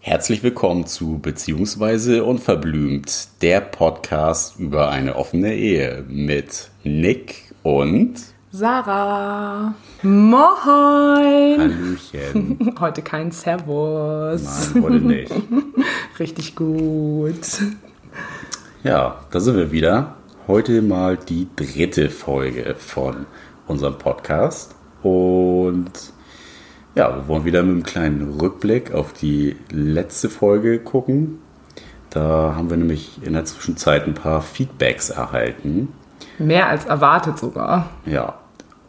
Herzlich willkommen zu Beziehungsweise Unverblümt, der Podcast über eine offene Ehe mit Nick und Sarah. Moin. Hallöchen. Heute kein Servus. Nein, heute nicht. Richtig gut. Ja, da sind wir wieder. Heute mal die dritte Folge von unserem Podcast. Und ja, wir wollen wieder mit einem kleinen Rückblick auf die letzte Folge gucken. Da haben wir nämlich in der Zwischenzeit ein paar Feedbacks erhalten. Mehr als erwartet sogar. Ja.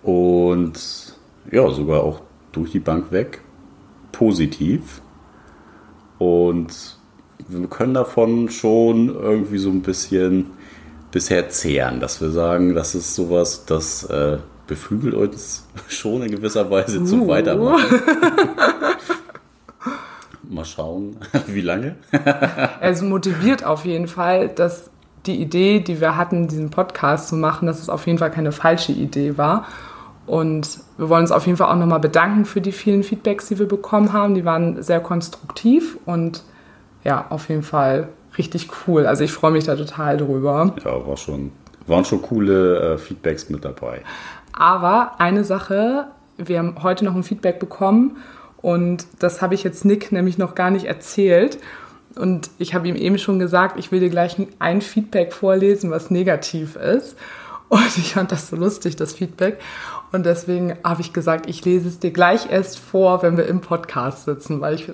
Und ja, sogar auch durch die Bank weg. Positiv. Und wir können davon schon irgendwie so ein bisschen bisher zehren, dass wir sagen, das ist sowas, das äh, beflügelt uns schon in gewisser Weise zum Uh. Weitermachen. Mal schauen, wie lange. Es motiviert auf jeden Fall, dass die Idee, die wir hatten, diesen Podcast zu machen, dass es auf jeden Fall keine falsche Idee war. Und wir wollen uns auf jeden Fall auch nochmal bedanken für die vielen Feedbacks, die wir bekommen haben. Die waren sehr konstruktiv und ja, auf jeden Fall richtig cool. Also ich freue mich da total drüber. Ja, war schon, waren schon coole äh, Feedbacks mit dabei. Aber eine Sache, wir haben heute noch ein Feedback bekommen und das habe ich jetzt Nick nämlich noch gar nicht erzählt. Und ich habe ihm eben schon gesagt, ich will dir gleich ein Feedback vorlesen, was negativ ist. Und ich fand das so lustig, das Feedback. Und deswegen habe ich gesagt, ich lese es dir gleich erst vor, wenn wir im Podcast sitzen, weil ich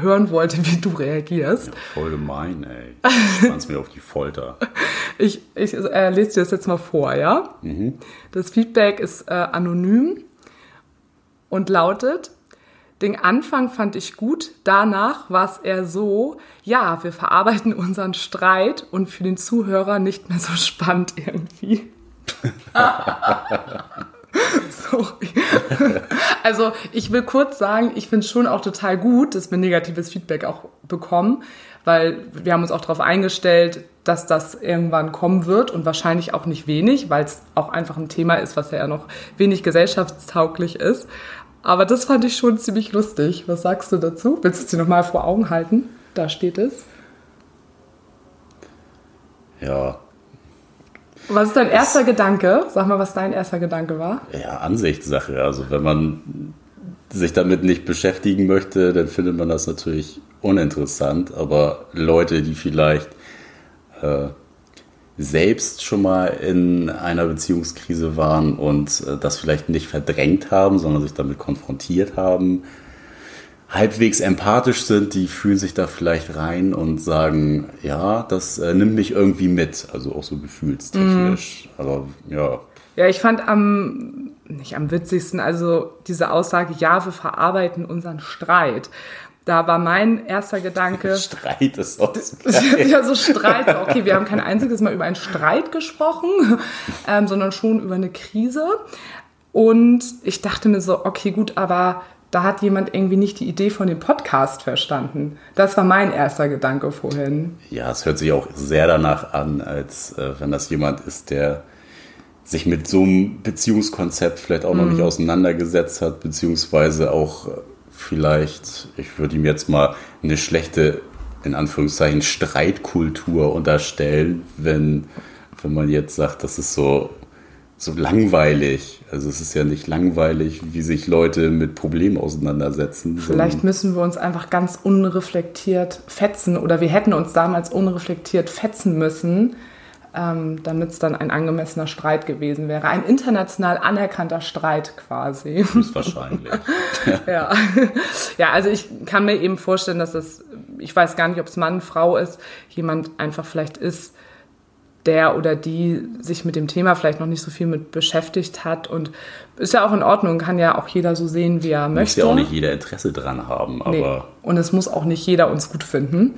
hören wollte, wie du reagierst. Voll gemein, ey. Spannst mir auf die Folter. Ich, ich äh, lese dir das jetzt mal vor, ja? Das Feedback ist äh, anonym und lautet, den Anfang fand ich gut, danach war es eher so, ja, wir verarbeiten unseren Streit und für den Zuhörer nicht mehr so spannend irgendwie. Sorry. Also ich will kurz sagen, ich finde es schon auch total gut, dass wir negatives Feedback auch bekommen, weil wir haben uns auch darauf eingestellt, dass das irgendwann kommen wird und wahrscheinlich auch nicht wenig, weil es auch einfach ein Thema ist, was ja noch wenig gesellschaftstauglich ist. Aber das fand ich schon ziemlich lustig. Was sagst du dazu? Willst du es dir nochmal vor Augen halten? Da steht es. Ja, Was ist dein erster Gedanke? Sag mal, was dein erster Gedanke war. ja, Ansichtssache. Also wenn man sich damit nicht beschäftigen möchte, dann findet man das natürlich uninteressant. Aber Leute, die vielleicht äh, selbst schon mal in einer Beziehungskrise waren und äh, das vielleicht nicht verdrängt haben, sondern sich damit konfrontiert haben, halbwegs empathisch sind, die fühlen sich da vielleicht rein und sagen, ja, das äh, nimmt mich irgendwie mit, also auch so gefühlstechnisch. Aber ja, Ja, ich fand am, nicht am witzigsten, also diese Aussage, ja, wir verarbeiten unseren Streit. Da war mein erster Gedanke, Streit ist auch so ja, so Streit, okay, wir haben kein einziges Mal über einen Streit gesprochen, ähm, sondern schon über eine Krise. Und ich dachte mir so, okay, gut, aber da hat jemand irgendwie nicht die Idee von dem Podcast verstanden. Das war mein erster Gedanke vorhin. Ja, es hört sich auch sehr danach an, als äh, wenn das jemand ist, der sich mit so einem Beziehungskonzept vielleicht auch noch nicht auseinandergesetzt hat, beziehungsweise auch äh, vielleicht, ich würde ihm jetzt mal eine schlechte, in Anführungszeichen, Streitkultur unterstellen, wenn, wenn man jetzt sagt, das ist so, so langweilig. Also es ist ja nicht langweilig, wie sich Leute mit Problemen auseinandersetzen. Vielleicht müssen wir uns einfach ganz unreflektiert fetzen oder wir hätten uns damals unreflektiert fetzen müssen, ähm, damit es dann ein angemessener Streit gewesen wäre. Ein international anerkannter Streit quasi. wahrscheinlich. ja. ja, also ich kann mir eben vorstellen, dass das, ich weiß gar nicht, ob es Mann, Frau ist, jemand einfach vielleicht ist, der oder die sich mit dem Thema vielleicht noch nicht so viel mit beschäftigt hat und ist ja auch in Ordnung, kann ja auch jeder so sehen, wie er Muss möchte. ja auch nicht jeder Interesse dran haben, aber Nee. Und es muss auch nicht jeder uns gut finden.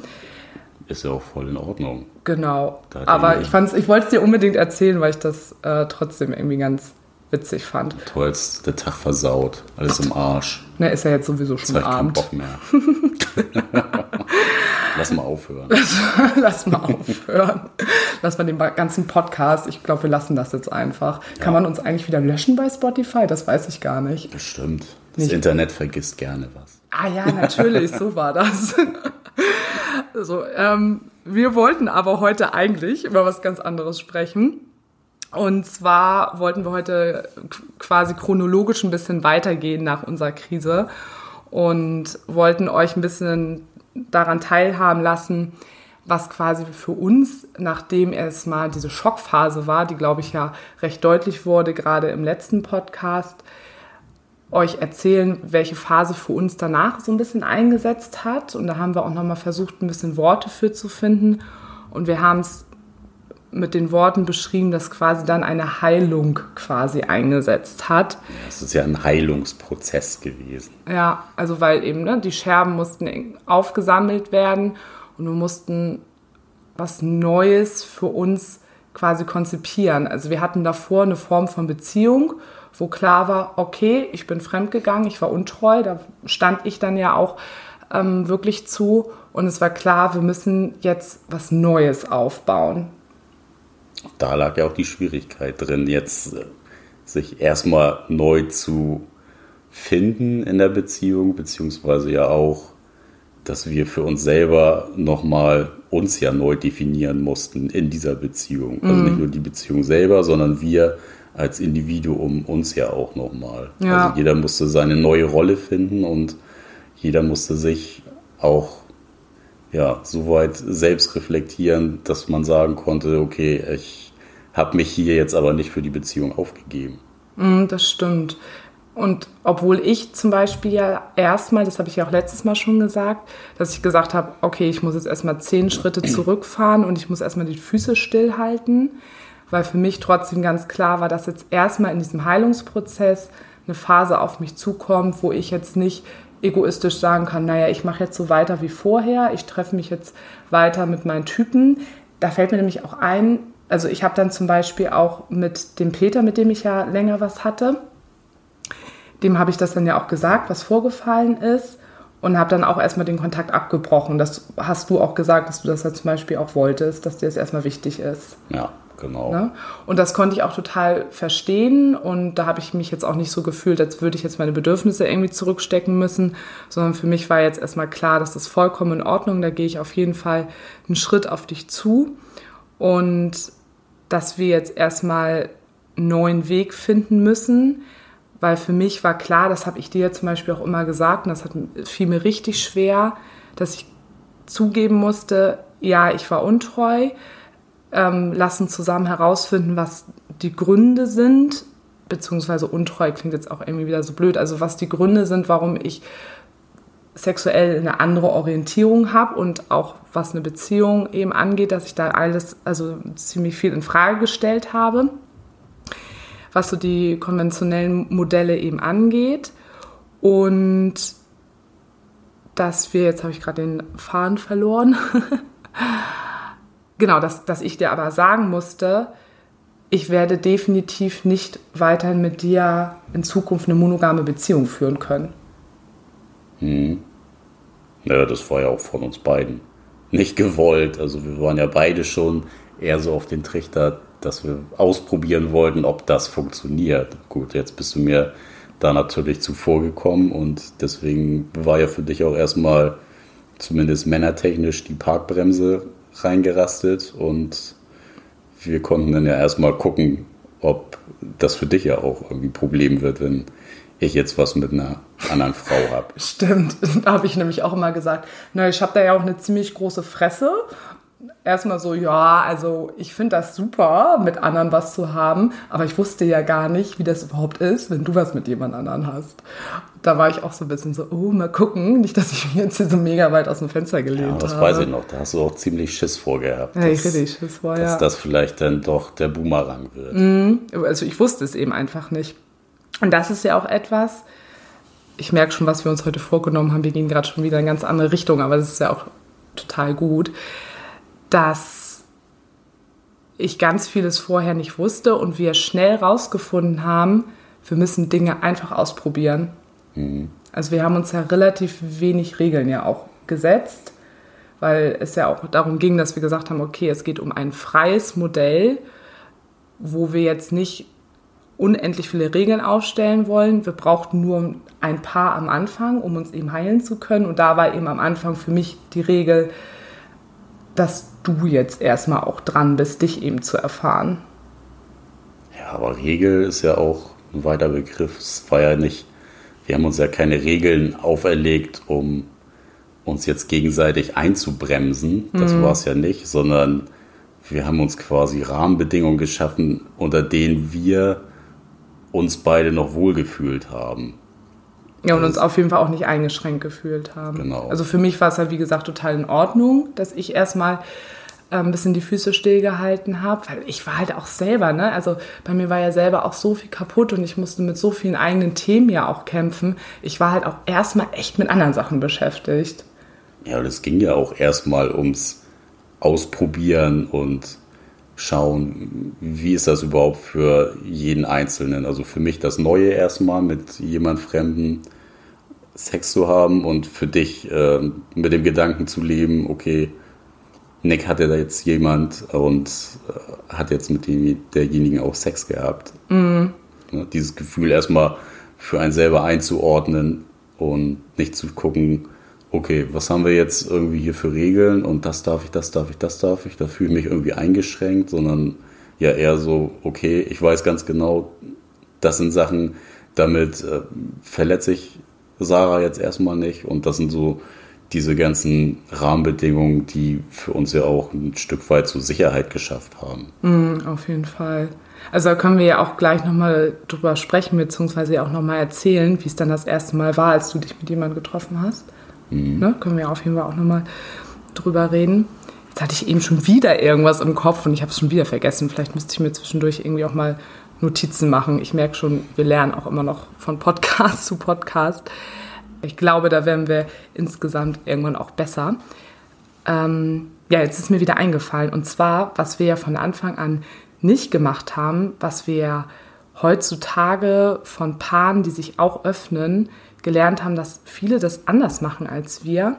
ist ja auch voll in Ordnung. Genau. Aber ich, fand's, ich wollte es dir unbedingt erzählen, weil ich das äh, trotzdem irgendwie ganz witzig fand. Toll, jetzt der Tag versaut, alles im Arsch. Ne, ist ja jetzt sowieso schon keinen Abend. Bock mehr. Lass mal aufhören. Lass mal aufhören. Lassen wir den ganzen Podcast. Ich glaube, wir lassen das jetzt einfach. Ja. Kann man uns eigentlich wieder löschen bei Spotify? Das weiß ich gar nicht. Bestimmt. Das nicht. Internet vergisst gerne was. Ah ja, natürlich, so war das. so, ähm, wir wollten aber heute eigentlich über was ganz anderes sprechen. Und zwar wollten wir heute quasi chronologisch ein bisschen weitergehen nach unserer Krise und wollten euch ein bisschen daran teilhaben lassen, was quasi für uns, nachdem es mal diese Schockphase war, die glaube ich ja recht deutlich wurde, gerade im letzten Podcast, euch erzählen, welche Phase für uns danach so ein bisschen eingesetzt hat. Und da haben wir auch nochmal versucht, ein bisschen Worte für zu finden. Und wir haben es mit den Worten beschrieben, dass quasi dann eine Heilung quasi eingesetzt hat. Es ist ja ein Heilungsprozess gewesen. Ja, also weil eben ne, die Scherben mussten aufgesammelt werden und wir mussten was Neues für uns quasi konzipieren. Also wir hatten davor eine Form von Beziehung, wo klar war, okay, ich bin fremdgegangen, ich war untreu, da stand ich dann ja auch ähm, wirklich zu und es war klar, wir müssen jetzt was Neues aufbauen da lag ja auch die Schwierigkeit drin, jetzt äh, sich erstmal neu zu finden in der Beziehung, beziehungsweise ja auch, dass wir für uns selber nochmal uns ja neu definieren mussten in dieser Beziehung. Also mhm. nicht nur die Beziehung selber, sondern wir als Individuum uns ja auch nochmal. Ja. Also jeder musste seine neue Rolle finden und jeder musste sich auch ja, soweit selbst reflektieren, dass man sagen konnte, okay, ich habe mich hier jetzt aber nicht für die Beziehung aufgegeben. Mm, das stimmt. Und obwohl ich zum Beispiel ja erstmal, das habe ich ja auch letztes Mal schon gesagt, dass ich gesagt habe, okay, ich muss jetzt erstmal zehn Schritte zurückfahren und ich muss erstmal die Füße stillhalten, weil für mich trotzdem ganz klar war, dass jetzt erstmal in diesem Heilungsprozess eine Phase auf mich zukommt, wo ich jetzt nicht egoistisch sagen kann, naja, ich mache jetzt so weiter wie vorher, ich treffe mich jetzt weiter mit meinen Typen. Da fällt mir nämlich auch ein, also ich habe dann zum Beispiel auch mit dem Peter, mit dem ich ja länger was hatte, dem habe ich das dann ja auch gesagt, was vorgefallen ist und habe dann auch erstmal den Kontakt abgebrochen. Das hast du auch gesagt, dass du das ja zum Beispiel auch wolltest, dass dir das erstmal wichtig ist. Ja. Genau. Ne? Und das konnte ich auch total verstehen und da habe ich mich jetzt auch nicht so gefühlt, als würde ich jetzt meine Bedürfnisse irgendwie zurückstecken müssen, sondern für mich war jetzt erstmal klar, dass das vollkommen in Ordnung, da gehe ich auf jeden Fall einen Schritt auf dich zu und dass wir jetzt erstmal einen neuen Weg finden müssen, weil für mich war klar, das habe ich dir zum Beispiel auch immer gesagt und das hat, fiel mir richtig schwer, dass ich zugeben musste, ja, ich war untreu, ähm, lassen zusammen herausfinden, was die Gründe sind, beziehungsweise untreu klingt jetzt auch irgendwie wieder so blöd, also was die Gründe sind, warum ich sexuell eine andere Orientierung habe und auch was eine Beziehung eben angeht, dass ich da alles, also ziemlich viel in Frage gestellt habe, was so die konventionellen Modelle eben angeht und dass wir, jetzt habe ich gerade den Faden verloren, genau, dass, dass ich dir aber sagen musste, ich werde definitiv nicht weiterhin mit dir in Zukunft eine monogame Beziehung führen können. Hm. Naja, das war ja auch von uns beiden nicht gewollt. Also wir waren ja beide schon eher so auf den Trichter, dass wir ausprobieren wollten, ob das funktioniert. Gut, jetzt bist du mir da natürlich zuvor gekommen und deswegen war ja für dich auch erstmal zumindest männertechnisch die Parkbremse reingerastet und wir konnten dann ja erstmal gucken, ob das für dich ja auch irgendwie ein Problem wird, wenn ich jetzt was mit einer anderen Frau habe. Stimmt, habe ich nämlich auch immer gesagt, na, ich habe da ja auch eine ziemlich große Fresse erstmal so, ja, also ich finde das super, mit anderen was zu haben, aber ich wusste ja gar nicht, wie das überhaupt ist, wenn du was mit jemand anderen hast. Da war ich auch so ein bisschen so, oh, mal gucken, nicht, dass ich mich jetzt hier so mega weit aus dem Fenster gelehnt habe. Ja, das habe. weiß ich noch, da hast du auch ziemlich Schiss vorgehabt. Ja, ich richtig Schiss vor, dass ja. Dass das vielleicht dann doch der Boomerang wird. Mhm, also ich wusste es eben einfach nicht. Und das ist ja auch etwas, ich merke schon, was wir uns heute vorgenommen haben, wir gehen gerade schon wieder in eine ganz andere Richtung, aber das ist ja auch total gut dass ich ganz vieles vorher nicht wusste und wir schnell rausgefunden haben, wir müssen Dinge einfach ausprobieren. Mhm. Also wir haben uns ja relativ wenig Regeln ja auch gesetzt, weil es ja auch darum ging, dass wir gesagt haben, okay, es geht um ein freies Modell, wo wir jetzt nicht unendlich viele Regeln aufstellen wollen. Wir brauchten nur ein paar am Anfang, um uns eben heilen zu können. Und da war eben am Anfang für mich die Regel, dass du jetzt erstmal auch dran bist, dich eben zu erfahren. Ja, aber Regel ist ja auch ein weiter Begriff. Es war ja nicht, wir haben uns ja keine Regeln auferlegt, um uns jetzt gegenseitig einzubremsen. Das mhm. war es ja nicht, sondern wir haben uns quasi Rahmenbedingungen geschaffen, unter denen wir uns beide noch wohlgefühlt haben. Ja, und uns auf jeden Fall auch nicht eingeschränkt gefühlt haben. Genau. Also für mich war es halt, wie gesagt, total in Ordnung, dass ich erstmal ein bisschen die Füße stillgehalten habe, weil ich war halt auch selber, ne? Also bei mir war ja selber auch so viel kaputt und ich musste mit so vielen eigenen Themen ja auch kämpfen. Ich war halt auch erstmal echt mit anderen Sachen beschäftigt. Ja, und es ging ja auch erstmal ums Ausprobieren und schauen, wie ist das überhaupt für jeden Einzelnen. Also für mich das Neue erstmal mit jemand Fremden Sex zu haben und für dich äh, mit dem Gedanken zu leben, okay, Nick hatte da jetzt jemand und äh, hat jetzt mit dem, derjenigen auch Sex gehabt. Mhm. Ja, dieses Gefühl erstmal für einen selber einzuordnen und nicht zu gucken, okay, was haben wir jetzt irgendwie hier für Regeln und das darf ich, das darf ich, das darf ich, da fühle ich mich irgendwie eingeschränkt, sondern ja eher so, okay, ich weiß ganz genau, das sind Sachen, damit äh, verletze ich Sarah jetzt erstmal nicht und das sind so diese ganzen Rahmenbedingungen, die für uns ja auch ein Stück weit zur Sicherheit geschafft haben. Mm, auf jeden Fall. Also da können wir ja auch gleich nochmal drüber sprechen, beziehungsweise auch nochmal erzählen, wie es dann das erste Mal war, als du dich mit jemandem getroffen hast. Mhm. Ne? Können wir auf jeden Fall auch nochmal drüber reden. Jetzt hatte ich eben schon wieder irgendwas im Kopf und ich habe es schon wieder vergessen. Vielleicht müsste ich mir zwischendurch irgendwie auch mal Notizen machen. Ich merke schon, wir lernen auch immer noch von Podcast zu Podcast. Ich glaube, da werden wir insgesamt irgendwann auch besser. Ähm, ja, jetzt ist mir wieder eingefallen. Und zwar, was wir ja von Anfang an nicht gemacht haben, was wir heutzutage von Paaren, die sich auch öffnen, gelernt haben, dass viele das anders machen als wir.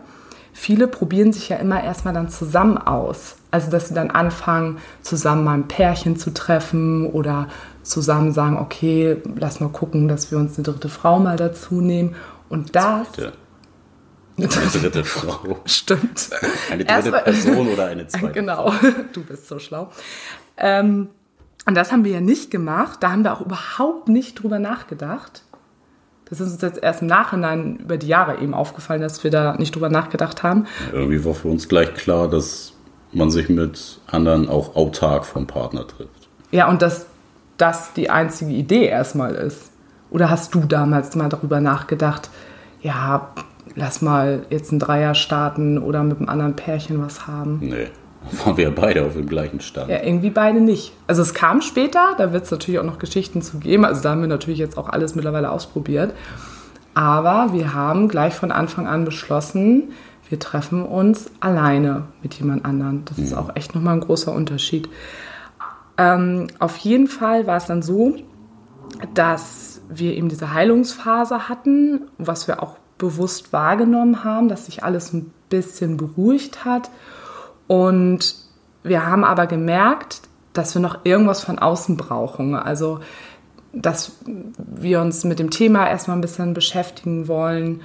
Viele probieren sich ja immer erstmal dann zusammen aus. Also, dass sie dann anfangen, zusammen mal ein Pärchen zu treffen oder zusammen sagen, okay, lass mal gucken, dass wir uns eine dritte Frau mal dazu nehmen. Und das. Zweite. Eine dritte Frau. Stimmt. Eine dritte Erstmal, Person oder eine zweite. Genau, du bist so schlau. Ähm, und das haben wir ja nicht gemacht. Da haben wir auch überhaupt nicht drüber nachgedacht. Das ist uns jetzt erst im Nachhinein über die Jahre eben aufgefallen, dass wir da nicht drüber nachgedacht haben. Irgendwie war für uns gleich klar, dass man sich mit anderen auch autark vom Partner trifft. Ja, und dass das die einzige Idee erstmal ist. Oder hast du damals mal darüber nachgedacht, ja, lass mal jetzt ein Dreier starten oder mit einem anderen Pärchen was haben? Nee waren wir beide auf dem gleichen Stand. Ja, irgendwie beide nicht. Also es kam später, da wird es natürlich auch noch Geschichten zu geben. Also da haben wir natürlich jetzt auch alles mittlerweile ausprobiert. Aber wir haben gleich von Anfang an beschlossen, wir treffen uns alleine mit jemand anderem. Das mhm. ist auch echt nochmal ein großer Unterschied. Ähm, auf jeden Fall war es dann so, dass wir eben diese Heilungsphase hatten, was wir auch bewusst wahrgenommen haben, dass sich alles ein bisschen beruhigt hat und wir haben aber gemerkt, dass wir noch irgendwas von außen brauchen. Also, dass wir uns mit dem Thema erstmal ein bisschen beschäftigen wollen.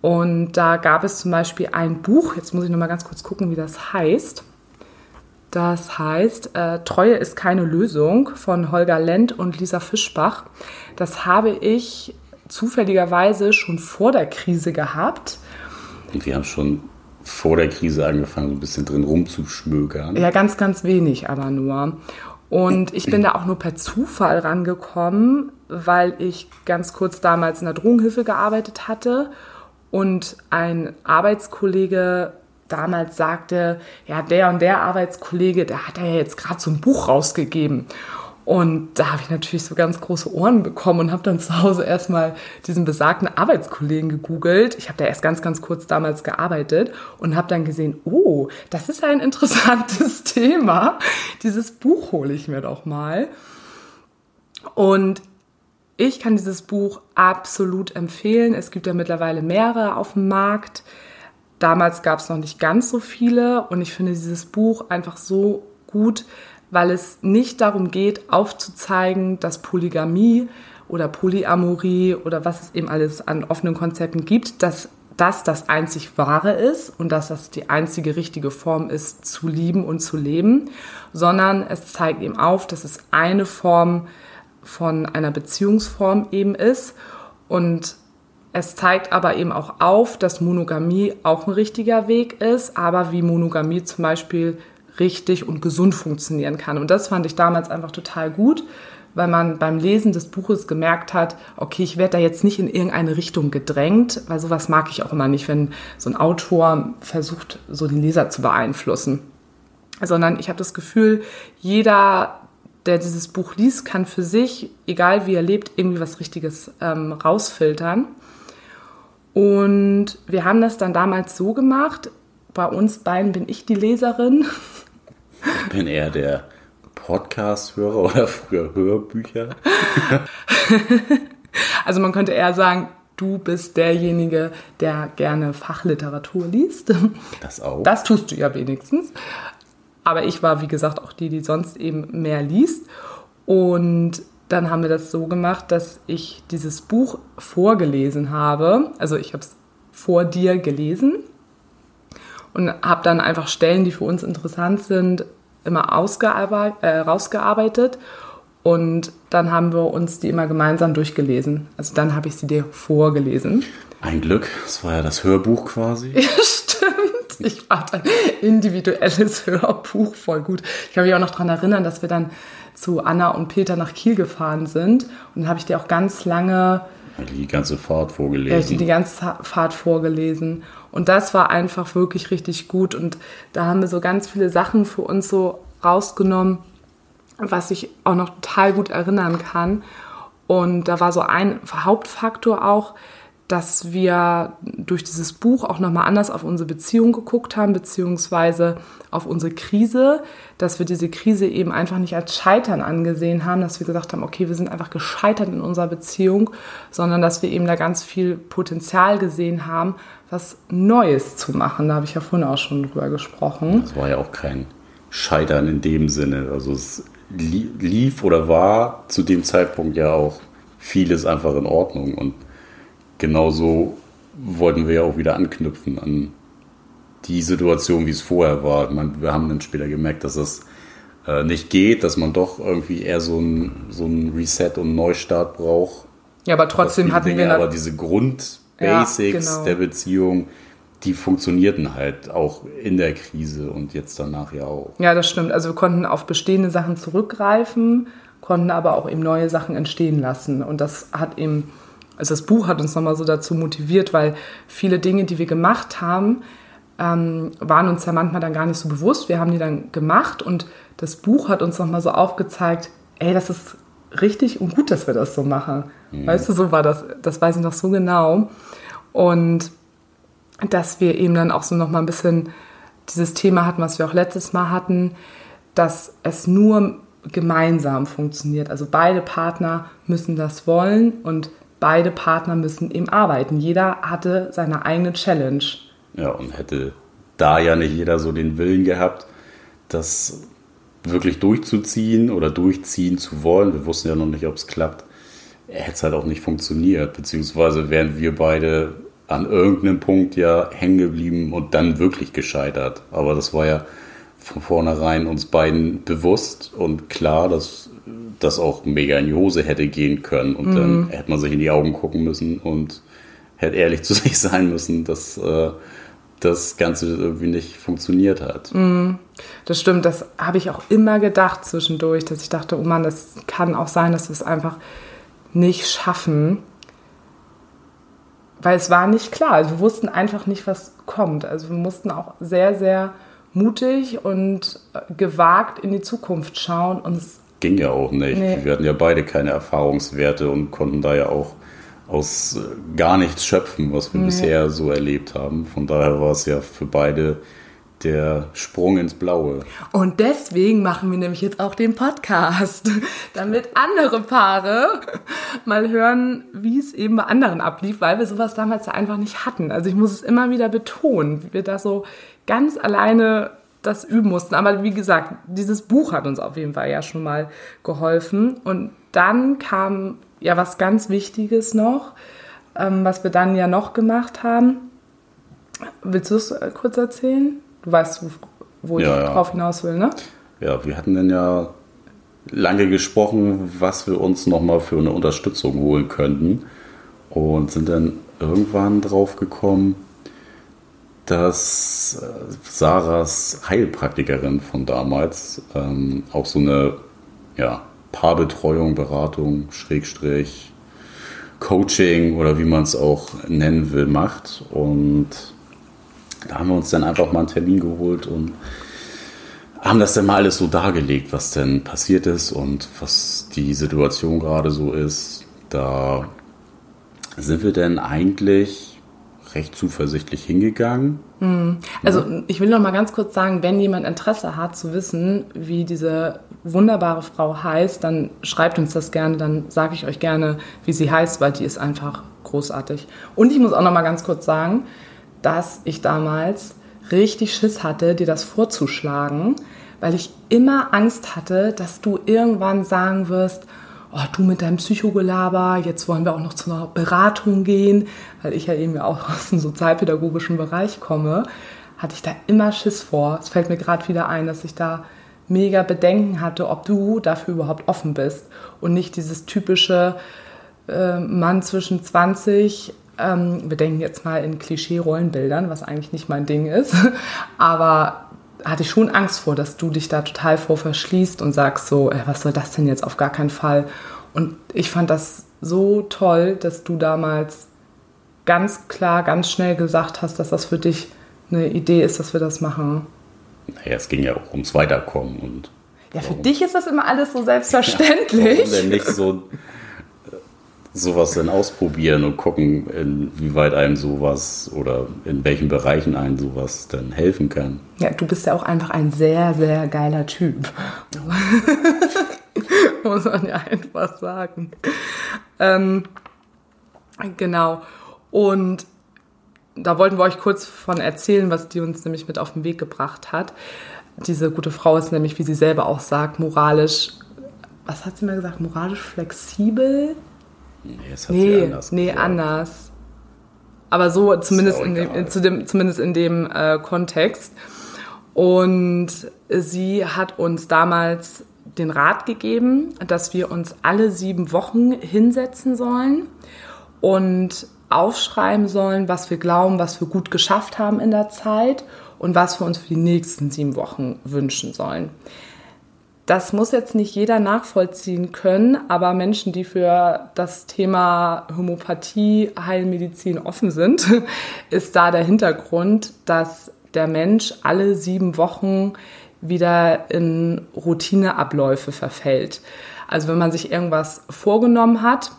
Und da gab es zum Beispiel ein Buch, jetzt muss ich nochmal ganz kurz gucken, wie das heißt. Das heißt, äh, Treue ist keine Lösung von Holger Lent und Lisa Fischbach. Das habe ich zufälligerweise schon vor der Krise gehabt. Und wir haben schon vor der Krise angefangen, so ein bisschen drin rumzuschmökern. Ja, ganz, ganz wenig aber nur. Und ich bin da auch nur per Zufall rangekommen, weil ich ganz kurz damals in der Drogenhilfe gearbeitet hatte und ein Arbeitskollege damals sagte, ja, der und der Arbeitskollege, der hat ja jetzt gerade so ein Buch rausgegeben. Und da habe ich natürlich so ganz große Ohren bekommen und habe dann zu Hause erstmal diesen besagten Arbeitskollegen gegoogelt. Ich habe da erst ganz, ganz kurz damals gearbeitet und habe dann gesehen, oh, das ist ein interessantes Thema. Dieses Buch hole ich mir doch mal. Und ich kann dieses Buch absolut empfehlen. Es gibt ja mittlerweile mehrere auf dem Markt. Damals gab es noch nicht ganz so viele und ich finde dieses Buch einfach so gut, weil es nicht darum geht, aufzuzeigen, dass Polygamie oder Polyamorie oder was es eben alles an offenen Konzepten gibt, dass das das einzig Wahre ist und dass das die einzige richtige Form ist, zu lieben und zu leben, sondern es zeigt eben auf, dass es eine Form von einer Beziehungsform eben ist und es zeigt aber eben auch auf, dass Monogamie auch ein richtiger Weg ist, aber wie Monogamie zum Beispiel richtig und gesund funktionieren kann. Und das fand ich damals einfach total gut, weil man beim Lesen des Buches gemerkt hat, okay, ich werde da jetzt nicht in irgendeine Richtung gedrängt, weil sowas mag ich auch immer nicht, wenn so ein Autor versucht, so den Leser zu beeinflussen. Sondern ich habe das Gefühl, jeder, der dieses Buch liest, kann für sich, egal wie er lebt, irgendwie was Richtiges ähm, rausfiltern. Und wir haben das dann damals so gemacht, bei uns beiden bin ich die Leserin. Ich bin eher der Podcast-Hörer oder früher Hörbücher? also man könnte eher sagen, du bist derjenige, der gerne Fachliteratur liest. Das auch. Das tust du ja wenigstens. Aber ich war, wie gesagt, auch die, die sonst eben mehr liest. Und dann haben wir das so gemacht, dass ich dieses Buch vorgelesen habe. Also ich habe es vor dir gelesen und habe dann einfach Stellen, die für uns interessant sind, immer äh, rausgearbeitet und dann haben wir uns die immer gemeinsam durchgelesen. Also dann habe ich sie dir vorgelesen. Ein Glück, das war ja das Hörbuch quasi. Ich fand ein individuelles Hörbuch voll gut. Ich kann mich auch noch daran erinnern, dass wir dann zu Anna und Peter nach Kiel gefahren sind. Und dann habe ich dir auch ganz lange die ganze Fahrt vorgelesen. Ja, ich die ganze Fahrt vorgelesen. Und das war einfach wirklich richtig gut. Und da haben wir so ganz viele Sachen für uns so rausgenommen, was ich auch noch total gut erinnern kann. Und da war so ein Hauptfaktor auch, dass wir durch dieses Buch auch nochmal anders auf unsere Beziehung geguckt haben, beziehungsweise auf unsere Krise, dass wir diese Krise eben einfach nicht als Scheitern angesehen haben, dass wir gesagt haben, okay, wir sind einfach gescheitert in unserer Beziehung, sondern dass wir eben da ganz viel Potenzial gesehen haben, was Neues zu machen. Da habe ich ja vorhin auch schon drüber gesprochen. Das war ja auch kein Scheitern in dem Sinne. Also es lief oder war zu dem Zeitpunkt ja auch vieles einfach in Ordnung und genauso wollten wir ja auch wieder anknüpfen an die Situation, wie es vorher war. Meine, wir haben dann später gemerkt, dass das äh, nicht geht, dass man doch irgendwie eher so ein, so ein Reset und Neustart braucht. Ja, aber trotzdem hatten Dinge, wir. Aber diese Grundbasics ja, genau. der Beziehung, die funktionierten halt auch in der Krise und jetzt danach ja auch. Ja, das stimmt. Also wir konnten auf bestehende Sachen zurückgreifen, konnten aber auch eben neue Sachen entstehen lassen. Und das hat eben also das Buch hat uns nochmal so dazu motiviert, weil viele Dinge, die wir gemacht haben, ähm, waren uns ja manchmal dann gar nicht so bewusst. Wir haben die dann gemacht und das Buch hat uns nochmal so aufgezeigt, ey, das ist richtig und gut, dass wir das so machen. Mhm. Weißt du, so war das, das weiß ich noch so genau. Und dass wir eben dann auch so nochmal ein bisschen dieses Thema hatten, was wir auch letztes Mal hatten, dass es nur gemeinsam funktioniert. Also beide Partner müssen das wollen und beide Partner müssen eben arbeiten. Jeder hatte seine eigene Challenge. Ja, und hätte da ja nicht jeder so den Willen gehabt, das wirklich durchzuziehen oder durchziehen zu wollen. Wir wussten ja noch nicht, ob es klappt. Hätte es halt auch nicht funktioniert. Beziehungsweise wären wir beide an irgendeinem Punkt ja hängen geblieben und dann wirklich gescheitert. Aber das war ja von vornherein uns beiden bewusst und klar, dass das auch mega in die Hose hätte gehen können. Und mhm. dann hätte man sich in die Augen gucken müssen und hätte ehrlich zu sich sein müssen, dass äh, das Ganze irgendwie nicht funktioniert hat. Mhm. Das stimmt, das habe ich auch immer gedacht zwischendurch, dass ich dachte, oh Mann, das kann auch sein, dass wir es einfach nicht schaffen. Weil es war nicht klar. Also wir wussten einfach nicht, was kommt. Also wir mussten auch sehr, sehr mutig und gewagt in die Zukunft schauen und es ging ja auch nicht. Nee. Wir hatten ja beide keine Erfahrungswerte und konnten da ja auch aus äh, gar nichts schöpfen, was wir nee. bisher so erlebt haben. Von daher war es ja für beide der Sprung ins Blaue. Und deswegen machen wir nämlich jetzt auch den Podcast, damit andere Paare mal hören, wie es eben bei anderen ablief, weil wir sowas damals ja einfach nicht hatten. Also ich muss es immer wieder betonen, wie wir da so ganz alleine das üben mussten. Aber wie gesagt, dieses Buch hat uns auf jeden Fall ja schon mal geholfen. Und dann kam ja was ganz Wichtiges noch, ähm, was wir dann ja noch gemacht haben. Willst du es äh, kurz erzählen? Du weißt, wo, wo Ja, ich ja. drauf hinaus will, ne? Ja, wir hatten dann ja lange gesprochen, was wir uns nochmal für eine Unterstützung holen könnten. Und sind dann irgendwann drauf gekommen, dass äh, Sarahs Heilpraktikerin von damals ähm, auch so eine ja, Paarbetreuung, Beratung, Schrägstrich, Coaching oder wie man es auch nennen will, macht. Und da haben wir uns dann einfach mal einen Termin geholt und haben das dann mal alles so dargelegt, was denn passiert ist und was die Situation gerade so ist. Da sind wir denn eigentlich recht zuversichtlich hingegangen. Also ich will noch mal ganz kurz sagen, wenn jemand Interesse hat zu wissen, wie diese wunderbare Frau heißt, dann schreibt uns das gerne, dann sage ich euch gerne, wie sie heißt, weil die ist einfach großartig. Und ich muss auch noch mal ganz kurz sagen, dass ich damals richtig Schiss hatte, dir das vorzuschlagen, weil ich immer Angst hatte, dass du irgendwann sagen wirst, oh, du mit deinem Psychogelaber, jetzt wollen wir auch noch zu einer Beratung gehen, weil ich ja eben ja auch aus dem sozialpädagogischen Bereich komme, hatte ich da immer Schiss vor. Es fällt mir gerade wieder ein, dass ich da mega Bedenken hatte, ob du dafür überhaupt offen bist und nicht dieses typische äh, Mann zwischen 20, ähm, wir denken jetzt mal in Klischee-Rollenbildern, was eigentlich nicht mein Ding ist, aber hatte ich schon Angst vor, dass du dich da total vor verschließt und sagst so, äh, was soll das denn jetzt auf gar keinen Fall. Und ich fand das so toll, dass du damals ganz klar, ganz schnell gesagt hast, dass das für dich eine Idee ist, dass wir das machen. Naja, es ging ja auch ums Weiterkommen und Ja, für Warum? dich ist das immer alles so warum selbstverständlich. denn nicht so sowas dann ausprobieren und gucken, inwieweit einem sowas oder in welchen Bereichen einem sowas dann helfen kann. Ja, du bist ja auch einfach ein sehr, sehr geiler Typ. Muss man ja einfach sagen. Ähm, genau. Und da wollten wir euch kurz von erzählen, was die uns nämlich mit auf den Weg gebracht hat. Diese gute Frau ist nämlich, wie sie selber auch sagt, moralisch, was hat sie mal gesagt, moralisch flexibel? Nee, das hat sie Nee, anders nee, gesagt. anders. Aber so zumindest in, dem, zu dem, zumindest in dem äh, Kontext. Und sie hat uns damals den Rat gegeben, dass wir uns alle sieben Wochen hinsetzen sollen und aufschreiben sollen, was wir glauben, was wir gut geschafft haben in der Zeit und was wir uns für die nächsten sieben Wochen wünschen sollen. Das muss jetzt nicht jeder nachvollziehen können, aber Menschen, die für das Thema Homöopathie, Heilmedizin offen sind, ist da der Hintergrund, dass der Mensch alle sieben Wochen wieder in Routineabläufe verfällt. Also wenn man sich irgendwas vorgenommen hat,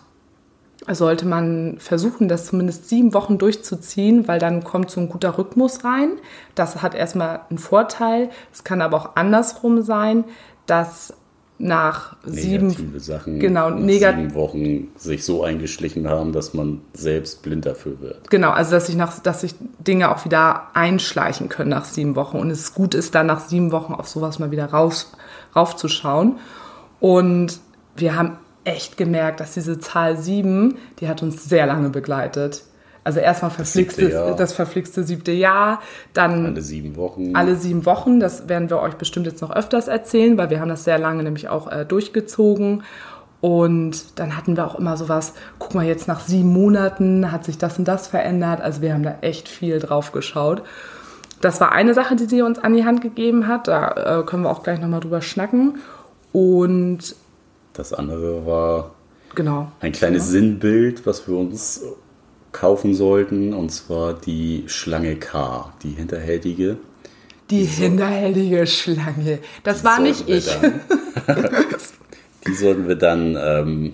sollte man versuchen, das zumindest sieben Wochen durchzuziehen, weil dann kommt so ein guter Rhythmus rein. Das hat erstmal einen Vorteil. Es kann aber auch andersrum sein, dass nach sieben, Sachen genau, nach negat- sieben Wochen sich so eingeschlichen haben, dass man selbst blind dafür wird. genau, also dass sich nach, dass sich Dinge auch wieder einschleichen können nach sieben Wochen und es gut ist, dann nach sieben Wochen auf sowas mal wieder raus, raufzuschauen. Und wir haben echt gemerkt, dass diese Zahl sieben, die hat uns sehr lange begleitet. Also erstmal verflixte, siebte Jahr. das verflixte siebte Jahr, dann Alle sieben Wochen. alle sieben Wochen. Das werden wir euch bestimmt jetzt noch öfters erzählen, weil wir haben das sehr lange nämlich auch äh, durchgezogen. Und dann hatten wir auch immer sowas, guck mal, jetzt nach sieben Monaten hat sich das und das verändert. Also wir haben da echt viel drauf geschaut. Das war eine Sache, die sie uns an die Hand gegeben hat. Da äh, können wir auch gleich nochmal drüber schnacken. Und Das andere war genau. ein kleines Sinnbild, was wir uns kaufen sollten, und zwar die Schlange K, die hinterhältige. Die hinterhältige Schlange. Das war nicht ich. Die sollten wir dann ähm,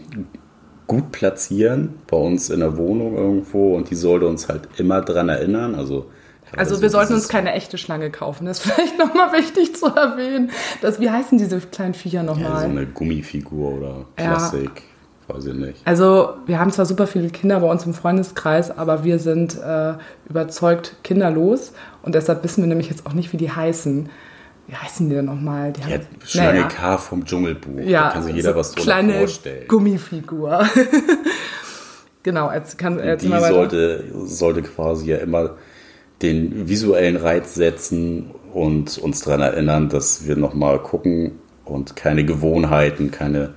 gut platzieren bei uns in der Wohnung irgendwo und die sollte uns halt immer dran erinnern. Also, Also so wir sollten uns keine echte Schlange kaufen. Das ist vielleicht nochmal wichtig zu erwähnen. Das, wie heißen diese kleinen Viecher ja, so nochmal? eine Gummifigur oder Ja. Weiß ich nicht. Also wir haben zwar super viele Kinder bei uns im Freundeskreis, aber wir sind äh, überzeugt kinderlos und deshalb wissen wir nämlich jetzt auch nicht, wie die heißen. Wie heißen die denn nochmal? Die Ja, haben- Schlange Naja. K vom Dschungelbuch. Ja, da kann sich jeder so was drunter kleine vorstellen. Gummifigur. genau, jetzt kann erzähl Die sollte, sollte quasi ja immer den visuellen Reiz setzen und uns daran erinnern, dass wir nochmal gucken und keine Gewohnheiten, keine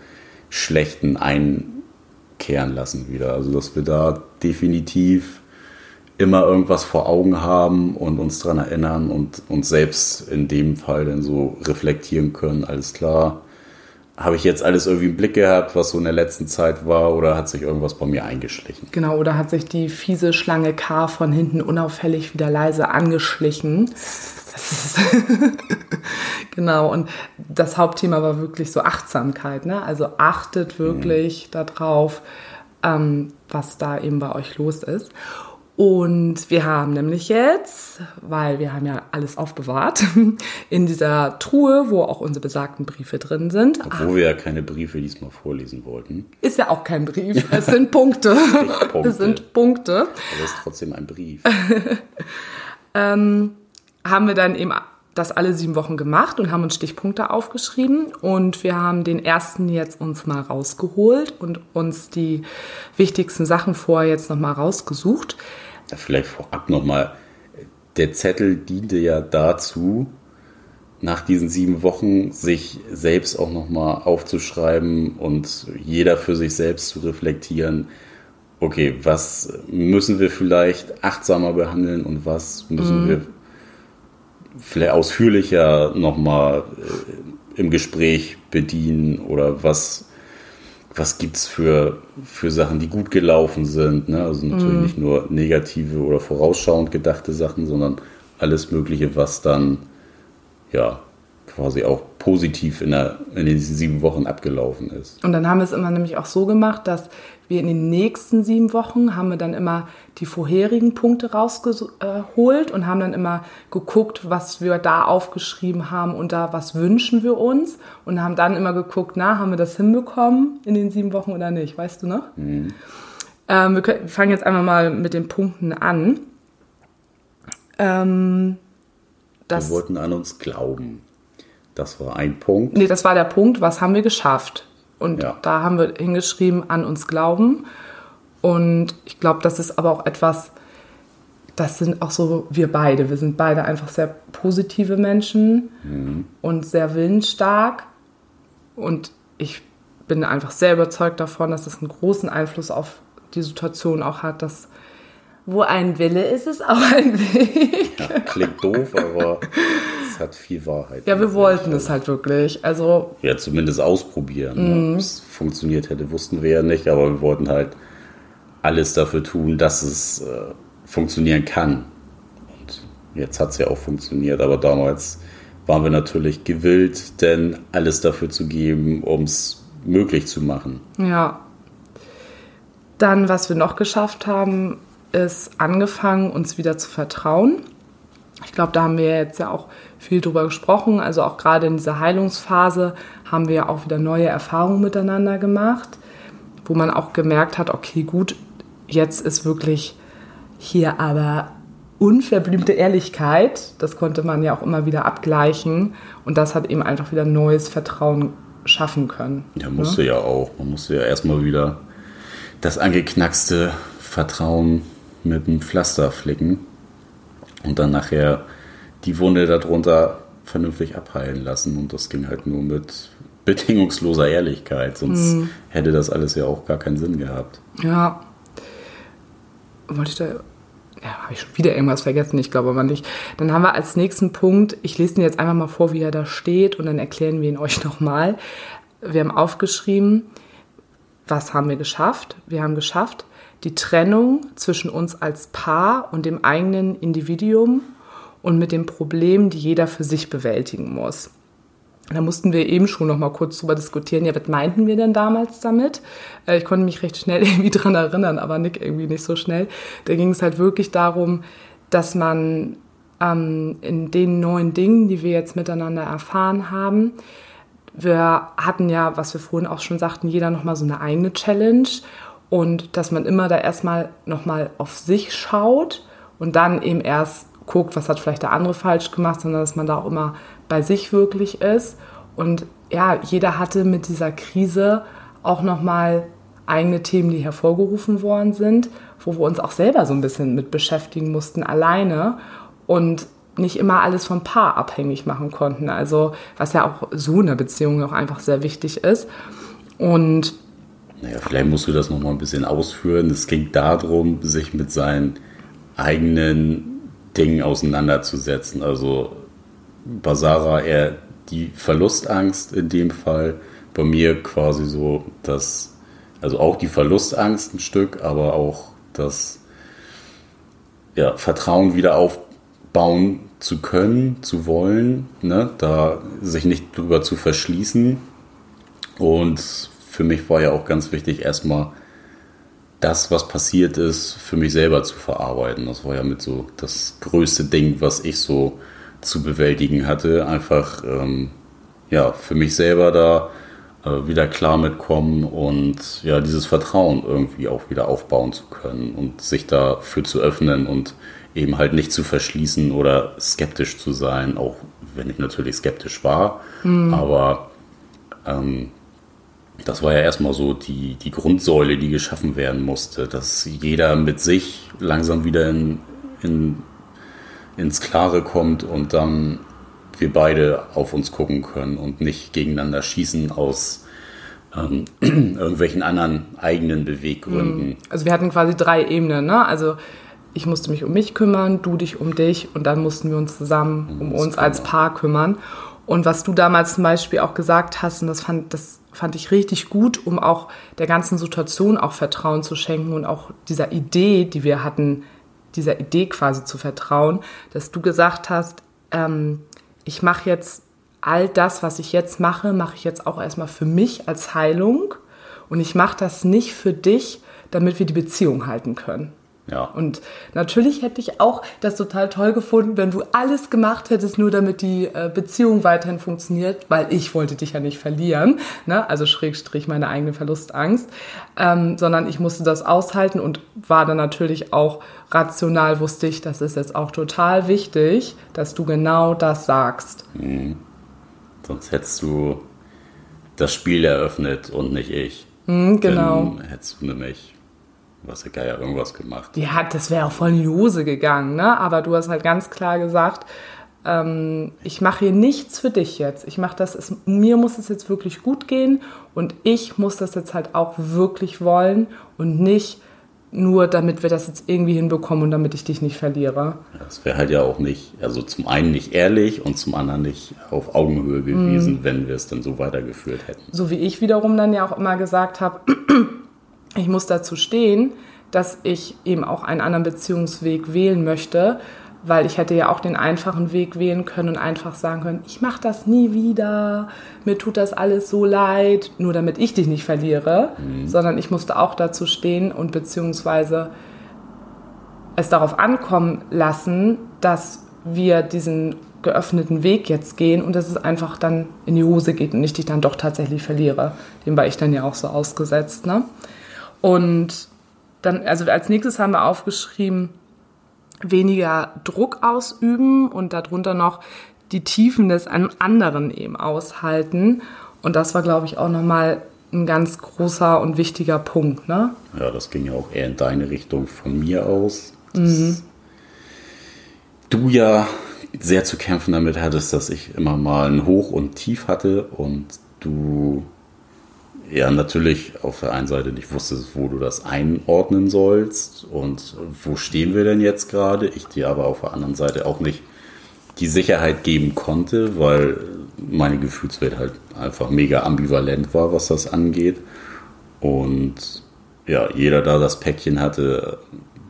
schlechten einkehren lassen wieder. Also dass wir da definitiv immer irgendwas vor Augen haben und uns daran erinnern und uns selbst in dem Fall dann so reflektieren können, alles klar. Habe ich jetzt alles irgendwie im Blick gehabt, was so in der letzten Zeit war, oder hat sich irgendwas bei mir eingeschlichen? Genau, oder hat sich die fiese Schlange K von hinten unauffällig wieder leise angeschlichen. Genau, und das Hauptthema war wirklich so Achtsamkeit. Ne? Also achtet wirklich darauf, ähm, was da eben bei euch los ist. Und wir haben nämlich jetzt, weil wir haben ja alles aufbewahrt, in dieser Truhe, wo auch unsere besagten Briefe drin sind, Obwohl wir ja keine Briefe diesmal vorlesen wollten. ist ja auch kein Brief, es sind Punkte. Punkte. Es sind Punkte. Aber es ist trotzdem ein Brief. haben wir dann eben das alle sieben Wochen gemacht und haben uns Stichpunkte aufgeschrieben und wir haben den ersten jetzt uns mal rausgeholt und uns die wichtigsten Sachen vorher jetzt nochmal rausgesucht. Ja, vielleicht vorab nochmal. Der Zettel diente ja dazu, nach diesen sieben Wochen sich selbst auch nochmal aufzuschreiben und jeder für sich selbst zu reflektieren. Okay, was müssen wir vielleicht achtsamer behandeln und was müssen wir vielleicht ausführlicher nochmal äh, im Gespräch bedienen oder was, was gibt es für, für Sachen, die gut gelaufen sind. Ne? Also natürlich nicht nur negative oder vorausschauend gedachte Sachen, sondern alles Mögliche, was dann ja quasi auch positiv in, der, in diesen sieben Wochen abgelaufen ist. Und dann haben wir es immer nämlich auch so gemacht, dass wir in den nächsten sieben Wochen haben wir dann immer die vorherigen Punkte rausgeholt und haben dann immer geguckt, was wir da aufgeschrieben haben und da was wünschen wir uns und haben dann immer geguckt, na, haben wir das hinbekommen in den sieben Wochen oder nicht, weißt du noch? Ähm, wir, können, wir fangen jetzt einmal mal mit den Punkten an. Ähm, wir wollten an uns glauben. Das war ein Punkt. Nee, das war der Punkt, was haben wir geschafft? Und Ja. da haben wir hingeschrieben, an uns glauben. Und ich glaube, das ist aber auch etwas, das sind auch so wir beide. Wir sind beide einfach sehr positive Menschen und sehr willensstark. Und ich bin einfach sehr überzeugt davon, dass es einen großen Einfluss auf die Situation auch hat, dass wo ein Wille ist, ist auch ein Weg. Ja, klingt doof, aber es hat viel Wahrheit. Ja, wir wollten es halt wirklich. Also Ja, zumindest ausprobieren. Ne? Ob es funktioniert hätte, wussten wir ja nicht, aber wir wollten halt alles dafür tun, dass es äh, funktionieren kann. Und jetzt hat es ja auch funktioniert, aber damals waren wir natürlich gewillt, denn alles dafür zu geben, um es möglich zu machen. Ja. Dann, was wir noch geschafft haben, ist angefangen, uns wieder zu vertrauen. Ich glaube, da haben wir jetzt ja auch viel drüber gesprochen. Also auch gerade in dieser Heilungsphase haben wir ja auch wieder neue Erfahrungen miteinander gemacht, wo man auch gemerkt hat, okay, gut, jetzt ist wirklich hier aber unverblümte Ehrlichkeit. Das konnte man ja auch immer wieder abgleichen. Und das hat eben einfach wieder neues Vertrauen schaffen können. Ja, musste ja auch. Man musste ja erstmal wieder das angeknackste Vertrauen mit dem Pflaster flicken und dann nachher die Wunde darunter vernünftig abheilen lassen. Und das ging halt nur mit bedingungsloser Ehrlichkeit, sonst hätte das alles ja auch gar keinen Sinn gehabt. Ja. Wollte ich da. Ja, habe ich schon wieder irgendwas vergessen? Ich glaube aber nicht. Dann haben wir als nächsten Punkt, ich lese ihn jetzt einfach mal vor, wie er da steht und dann erklären wir ihn euch nochmal. Wir haben aufgeschrieben, was haben wir geschafft? Wir haben geschafft, die Trennung zwischen uns als Paar und dem eigenen Individuum und mit den Problemen, die jeder für sich bewältigen muss. Da mussten wir eben schon noch mal kurz drüber diskutieren. Ja, was meinten wir denn damals damit? Äh, Ich konnte mich recht schnell irgendwie dran erinnern, aber Nick irgendwie nicht so schnell. Da ging es halt wirklich darum, dass man ähm, in den neuen Dingen, die wir jetzt miteinander erfahren haben, wir hatten ja, was wir vorhin auch schon sagten, jeder nochmal so eine eigene Challenge und dass man immer da erstmal nochmal auf sich schaut und dann eben erst guckt, was hat vielleicht der andere falsch gemacht, sondern dass man da auch immer bei sich wirklich ist. Und ja, jeder hatte mit dieser Krise auch nochmal eigene Themen, die hervorgerufen worden sind, wo wir uns auch selber so ein bisschen mit beschäftigen mussten, alleine. Und nicht immer alles vom Paar abhängig machen konnten. Also was ja auch so in der Beziehung auch einfach sehr wichtig ist. Und naja, vielleicht musst du das nochmal ein bisschen ausführen. Es ging darum, sich mit seinen eigenen Dingen auseinanderzusetzen. Also Basara eher die Verlustangst in dem Fall. Bei mir quasi so das, also auch die Verlustangst ein Stück, aber auch das ja, Vertrauen wieder aufbauen zu können, zu wollen, ne? da sich nicht drüber zu verschließen. Und für mich war ja auch ganz wichtig, erstmal das, was passiert ist, für mich selber zu verarbeiten. Das war ja mit so das größte Ding, was ich so zu bewältigen hatte. Einfach ähm, ja, für mich selber da äh, wieder klar mitkommen und ja, dieses Vertrauen irgendwie auch wieder aufbauen zu können und sich dafür zu öffnen und eben halt nicht zu verschließen oder skeptisch zu sein, auch wenn ich natürlich skeptisch war. Mhm. Aber ähm, das war ja erstmal so die, die Grundsäule, die geschaffen werden musste, dass jeder mit sich langsam wieder in, in, ins Klare kommt und dann wir beide auf uns gucken können und nicht gegeneinander schießen aus ähm, irgendwelchen anderen eigenen Beweggründen. Mhm. Also wir hatten quasi drei Ebenen, ne? Also ich musste mich um mich kümmern, du dich um dich und dann mussten wir uns zusammen um uns als Paar kümmern. Und was du damals zum Beispiel auch gesagt hast, und das fand, das fand ich richtig gut, um auch der ganzen Situation auch Vertrauen zu schenken und auch dieser Idee, die wir hatten, dieser Idee quasi zu vertrauen, dass du gesagt hast, ähm, ich mache jetzt all das, was ich jetzt mache, mache ich jetzt auch erstmal für mich als Heilung und ich mache das nicht für dich, damit wir die Beziehung halten können. Ja. Und natürlich hätte ich auch das total toll gefunden, wenn du alles gemacht hättest, nur damit die äh, Beziehung weiterhin funktioniert, weil ich wollte dich ja nicht verlieren, ne? also Schrägstrich meine eigene Verlustangst, ähm, sondern ich musste das aushalten und war dann natürlich auch rational, wusste ich, das ist jetzt auch total wichtig, dass du genau das sagst. Mhm. Sonst hättest du das Spiel eröffnet und nicht ich. Mhm, genau. Dann hättest du nämlich was der Geier irgendwas gemacht. Ja, das wäre auch voll in die Hose gegangen, ne? Aber du hast halt ganz klar gesagt, ähm, ich mache hier nichts für dich jetzt. Ich mache das, es, mir muss es jetzt wirklich gut gehen und ich muss das jetzt halt auch wirklich wollen und nicht nur, damit wir das jetzt irgendwie hinbekommen und damit ich dich nicht verliere. Das wäre halt ja auch nicht, also zum einen nicht ehrlich und zum anderen nicht auf Augenhöhe gewesen, mm. wenn wir es dann so weitergeführt hätten. So wie ich wiederum dann ja auch immer gesagt habe, ich muss dazu stehen, dass ich eben auch einen anderen Beziehungsweg wählen möchte, weil ich hätte ja auch den einfachen Weg wählen können und einfach sagen können, ich mache das nie wieder, mir tut das alles so leid, nur damit ich dich nicht verliere, mhm. sondern ich musste auch dazu stehen und beziehungsweise es darauf ankommen lassen, dass wir diesen geöffneten Weg jetzt gehen und dass es einfach dann in die Hose geht und ich dich dann doch tatsächlich verliere. Dem war ich dann ja auch so ausgesetzt. Ne? Und dann, also als nächstes haben wir aufgeschrieben, weniger Druck ausüben und darunter noch die Tiefen des anderen eben aushalten. Und das war, glaube ich, auch nochmal ein ganz großer und wichtiger Punkt. Ne? Ja, das ging ja auch eher in deine Richtung von mir aus. Mhm. Du ja sehr zu kämpfen damit hattest, dass ich immer mal ein Hoch und Tief hatte und du ja natürlich auf der einen Seite nicht wusstest, wo du das einordnen sollst und wo stehen wir denn jetzt gerade. Ich dir aber auf der anderen Seite auch nicht die Sicherheit geben konnte, weil meine Gefühlswelt halt einfach mega ambivalent war, was das angeht. Und ja, jeder da das Päckchen hatte,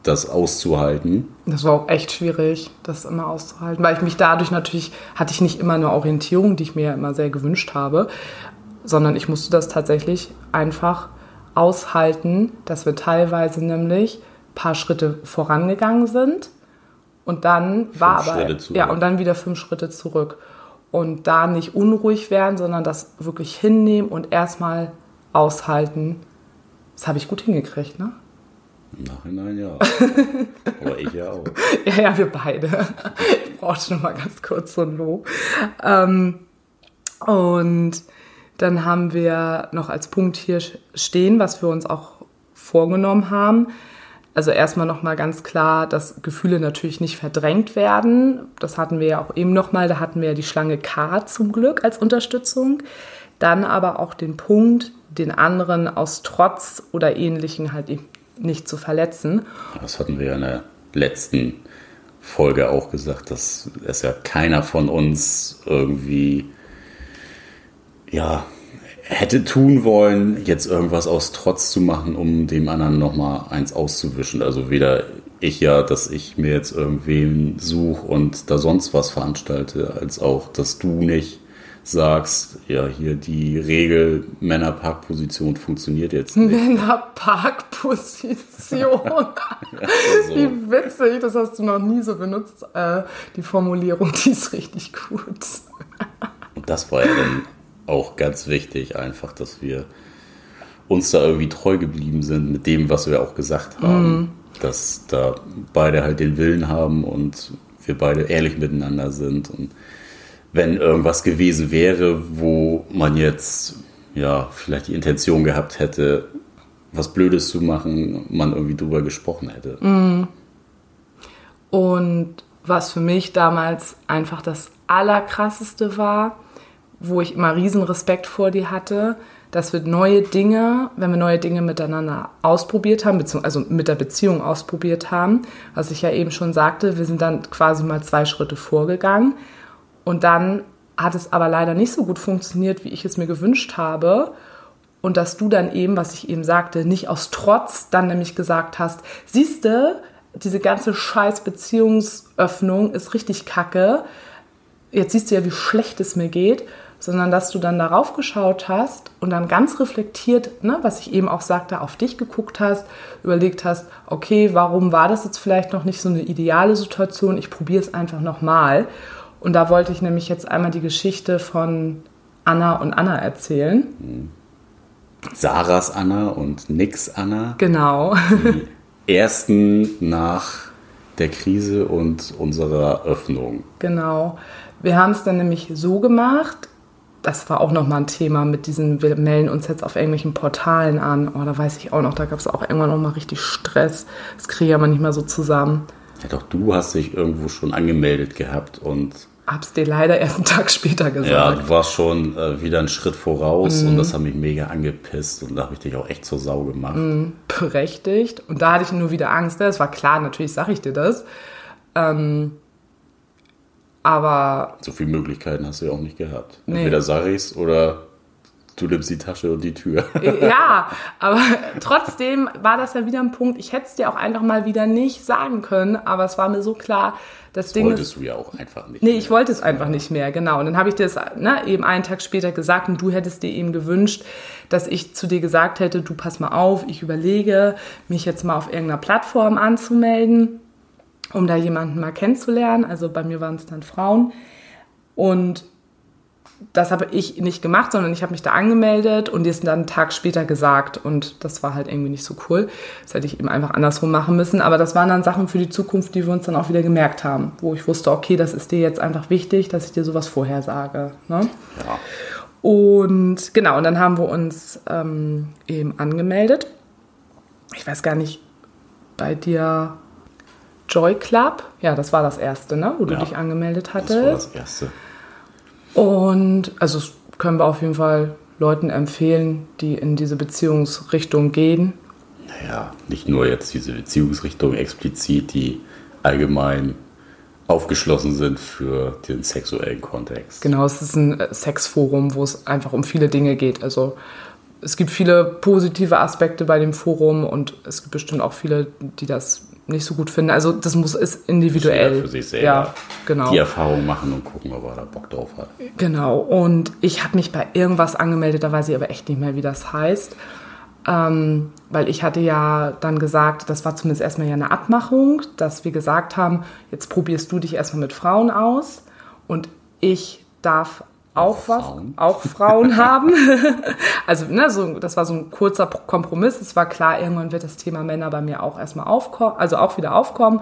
das auszuhalten. Das war auch echt schwierig, das immer auszuhalten, weil ich mich dadurch natürlich, hatte ich nicht immer eine Orientierung, die ich mir immer sehr gewünscht habe, sondern ich musste das tatsächlich einfach aushalten, dass wir teilweise nämlich ein paar Schritte vorangegangen sind und dann fünf war aber ja und dann wieder fünf Schritte zurück und da nicht unruhig werden, sondern das wirklich hinnehmen und erstmal aushalten. Das habe ich gut hingekriegt, ne? Im Nachhinein ja. Aber ich ja auch. Ja, ja, wir beide. Ich brauchte noch mal ganz kurz so ein Lob. Ähm, und dann haben wir noch als Punkt hier stehen, was wir uns auch vorgenommen haben. Also erstmal nochmal ganz klar, dass Gefühle natürlich nicht verdrängt werden. Das hatten wir ja auch eben nochmal. Da hatten wir ja die Schlange K zum Glück als Unterstützung. Dann aber auch den Punkt, den anderen aus Trotz oder Ähnlichem halt nicht zu verletzen. Das hatten wir ja in der letzten Folge auch gesagt, dass es ja keiner von uns irgendwie ja, hätte tun wollen, jetzt irgendwas aus Trotz zu machen, um dem anderen nochmal eins auszuwischen. Also weder ich ja, dass ich mir jetzt irgendwen suche und da sonst was veranstalte, als auch, dass du nicht sagst, ja, hier die Regel Männerparkposition funktioniert jetzt nicht. Männerparkposition. so. Wie witzig, das hast du noch nie so benutzt. Äh, die Formulierung, die ist richtig gut. und das war ja dann auch ganz wichtig, einfach, dass wir uns da irgendwie treu geblieben sind mit dem, was wir auch gesagt haben. Mhm. Dass da beide halt den Willen haben und wir beide ehrlich miteinander sind. Und wenn irgendwas gewesen wäre, wo man jetzt ja vielleicht die Intention gehabt hätte, was Blödes zu machen, man irgendwie drüber gesprochen hätte. Mhm. Und was für mich damals einfach das Allerkrasseste war, wo ich immer riesen Respekt vor dir hatte, dass wir neue Dinge, wenn wir neue Dinge miteinander ausprobiert haben, also mit der Beziehung ausprobiert haben, was ich ja eben schon sagte, wir sind dann quasi mal zwei Schritte vorgegangen und dann hat es aber leider nicht so gut funktioniert, wie ich es mir gewünscht habe. Und dass du dann eben, was ich eben sagte, nicht aus Trotz dann nämlich gesagt hast, siehste, diese ganze scheiß Beziehungsöffnung ist richtig kacke. Jetzt siehst du ja, wie schlecht es mir geht, sondern dass du dann darauf geschaut hast und dann ganz reflektiert, ne, was ich eben auch sagte, auf dich geguckt hast, überlegt hast, okay, warum war das jetzt vielleicht noch nicht so eine ideale Situation? Ich probiere es einfach nochmal. Und da wollte ich nämlich jetzt einmal die Geschichte von Anna und Anna erzählen. Sarahs Anna und Nix Anna. Genau. Die ersten nach der Krise und unserer Öffnung. Genau. Wir haben es dann nämlich so gemacht, das war auch nochmal ein Thema mit diesen, wir melden uns jetzt auf irgendwelchen Portalen an. Oh, da weiß ich auch noch, da gab es auch irgendwann nochmal richtig Stress. Das kriege ich aber nicht mehr so zusammen. Ja, doch, du hast dich irgendwo schon angemeldet gehabt und. Hab's dir leider erst einen Tag später gesagt. Ja, du warst schon äh, wieder einen Schritt voraus mhm. und das hat mich mega angepisst und da habe ich dich auch echt zur Sau gemacht. Mhm, berechtigt. Und da hatte ich nur wieder Angst. Das war klar, natürlich sage ich dir das. Ähm, aber. So viele Möglichkeiten hast du ja auch nicht gehabt. Entweder sag ich's oder du nimmst die Tasche und die Tür. ja, aber trotzdem war das ja wieder ein Punkt. Ich hätte es dir auch einfach mal wieder nicht sagen können, aber es war mir so klar, das, das Ding wolltest ist, du ja auch einfach nicht. Nee, mehr. ich wollte es einfach nicht mehr, genau. Und dann habe ich dir das ne, eben einen Tag später gesagt und du hättest dir eben gewünscht, dass ich zu dir gesagt hätte, du pass mal auf, ich überlege, mich jetzt mal auf irgendeiner Plattform anzumelden um da jemanden mal kennenzulernen. Also bei mir waren es dann Frauen. Und das habe ich nicht gemacht, sondern ich habe mich da angemeldet und die ist dann einen Tag später gesagt. Und das war halt irgendwie nicht so cool. Das hätte ich eben einfach andersrum machen müssen. Aber das waren dann Sachen für die Zukunft, die wir uns dann auch wieder gemerkt haben, wo ich wusste, okay, das ist dir jetzt einfach wichtig, dass ich dir sowas vorher sage. Ne? Ja. Und genau, und dann haben wir uns ähm, eben angemeldet. Ich weiß gar nicht, bei dir Joy Club. Ja, das war das erste, ne, wo du ja, dich angemeldet hattest. Das war das erste. Und also das können wir auf jeden Fall Leuten empfehlen, die in diese Beziehungsrichtung gehen. Naja, nicht nur jetzt diese Beziehungsrichtung explizit, die allgemein aufgeschlossen sind für den sexuellen Kontext. Genau, es ist ein äh, Sexforum, wo es einfach um viele Dinge geht. Also es gibt viele positive Aspekte bei dem Forum und es gibt bestimmt auch viele, die das nicht so gut finden. Also das muss ist individuell. Für sich selber ja, genau. die Erfahrung machen und gucken, ob er da Bock drauf hat. Genau. Und ich habe mich bei irgendwas angemeldet, da weiß ich aber echt nicht mehr, wie das heißt. Ähm, weil ich hatte ja dann gesagt, das war zumindest erstmal ja eine Abmachung, dass wir gesagt haben, jetzt probierst du dich erstmal mit Frauen aus und ich darf auch was, Frauen. auch Frauen haben. also, ne, so, das war so ein kurzer Kompromiss. Es war klar, irgendwann wird das Thema Männer bei mir auch erstmal aufkommen, also auch wieder aufkommen.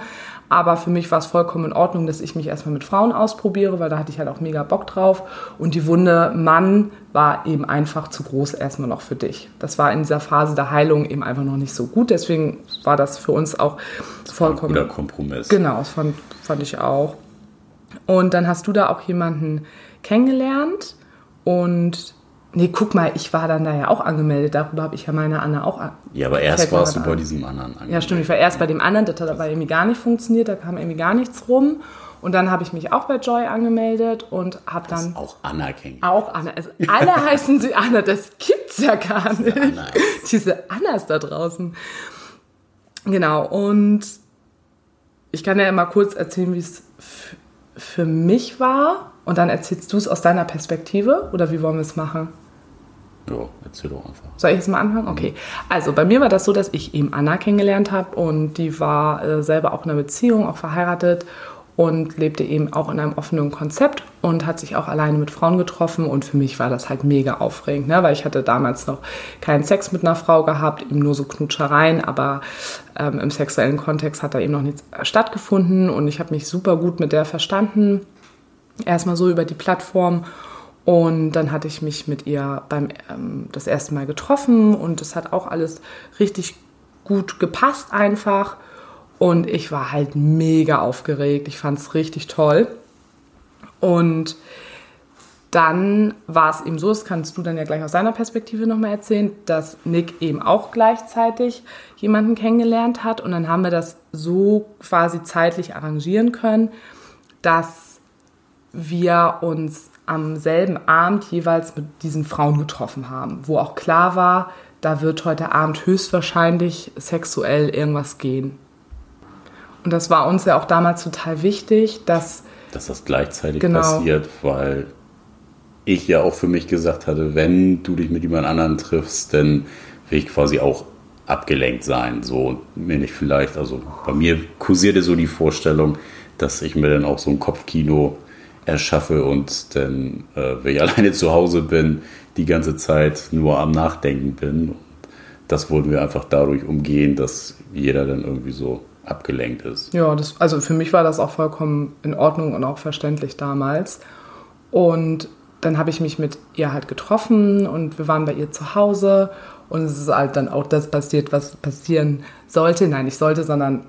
Aber für mich war es vollkommen in Ordnung, dass ich mich erstmal mit Frauen ausprobiere, weil da hatte ich halt auch mega Bock drauf. Und die Wunde Mann war eben einfach zu groß erstmal noch für dich. Das war in dieser Phase der Heilung eben einfach noch nicht so gut. Deswegen war das für uns auch vollkommen. Guter Kompromiss. Genau, das fand, fand ich auch. Und dann hast du da auch jemanden kennengelernt und nee, guck mal, ich war dann da ja auch angemeldet. Darüber habe ich ja meine Anna auch an- Ja, aber erst warst du bei diesem anderen angemeldet. Ja, stimmt. Ich war erst bei dem anderen, das hat aber irgendwie gar nicht funktioniert, da kam irgendwie gar nichts rum. Und dann habe ich mich auch bei Joy angemeldet und habe dann auch anerkennen. auch Anna. Also alle heißen sie Anna, das gibt's ja gar nicht. Annas. Diese Annas da draußen. Genau, und ich kann ja mal kurz erzählen, wie es für mich war. Und dann erzählst du es aus deiner Perspektive oder wie wollen wir es machen? Ja, erzähl doch einfach. Soll ich jetzt mal anfangen? Okay. Also bei mir war das so, dass ich eben Anna kennengelernt habe und die war äh, selber auch in einer Beziehung, auch verheiratet und lebte eben auch in einem offenen Konzept und hat sich auch alleine mit Frauen getroffen und für mich war das halt mega aufregend, ne? weil ich hatte damals noch keinen Sex mit einer Frau gehabt, eben nur so Knutschereien, aber ähm, im sexuellen Kontext hat da eben noch nichts stattgefunden und ich habe mich super gut mit der verstanden erstmal so über die Plattform. Und dann hatte ich mich mit ihr beim ähm, das erste Mal getroffen und es hat auch alles richtig gut gepasst einfach. Und ich war halt mega aufgeregt. Ich fand es richtig toll. Und dann war es eben so, das kannst du dann ja gleich aus deiner Perspektive nochmal erzählen, dass Nick eben auch gleichzeitig jemanden kennengelernt hat. Und dann haben wir das so quasi zeitlich arrangieren können, dass wir uns am selben Abend jeweils mit diesen Frauen getroffen haben, wo auch klar war, da wird heute Abend höchstwahrscheinlich sexuell irgendwas gehen. Und das war uns ja auch damals total wichtig, dass Dass das gleichzeitig Genau. passiert, weil ich ja auch für mich gesagt hatte, wenn du dich mit jemand anderem triffst, dann will ich quasi auch abgelenkt sein. So mir nicht vielleicht, also bei mir kursierte so die Vorstellung, dass ich mir dann auch so ein Kopfkino erschaffe und dann, äh, wenn ich alleine zu Hause bin, die ganze Zeit nur am Nachdenken bin. Und das wollten wir einfach dadurch umgehen, dass jeder dann irgendwie so abgelenkt ist. Ja, das, also für mich war das auch vollkommen in Ordnung und auch verständlich damals. Und dann habe ich mich mit ihr halt getroffen und wir waren bei ihr zu Hause und es ist halt dann auch das passiert, was passieren sollte. Nein, nicht sollte, sondern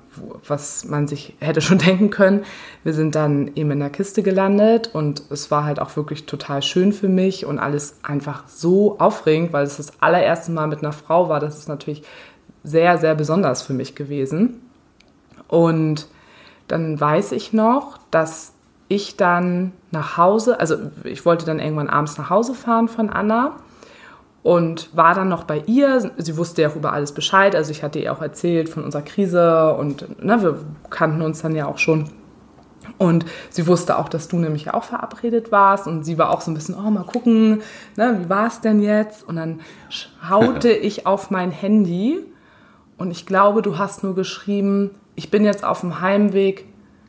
was man sich hätte schon denken können. Wir sind dann eben in der Kiste gelandet und es war halt auch wirklich total schön für mich und alles einfach so aufregend, weil es das allererste Mal mit einer Frau war. Das ist natürlich sehr, sehr besonders für mich gewesen. Und dann weiß ich noch, dass ich dann nach Hause, also ich wollte dann irgendwann abends nach Hause fahren von Anna und war dann noch bei ihr. Sie wusste ja auch über alles Bescheid. Also ich hatte ihr auch erzählt von unserer Krise und ne, wir kannten uns dann ja auch schon. Und sie wusste auch, dass du nämlich auch verabredet warst. Und sie war auch so ein bisschen, oh, mal gucken, ne, wie war es denn jetzt? Und dann schaute ich auf mein Handy und ich glaube, du hast nur geschrieben, ich bin jetzt auf dem Heimweg,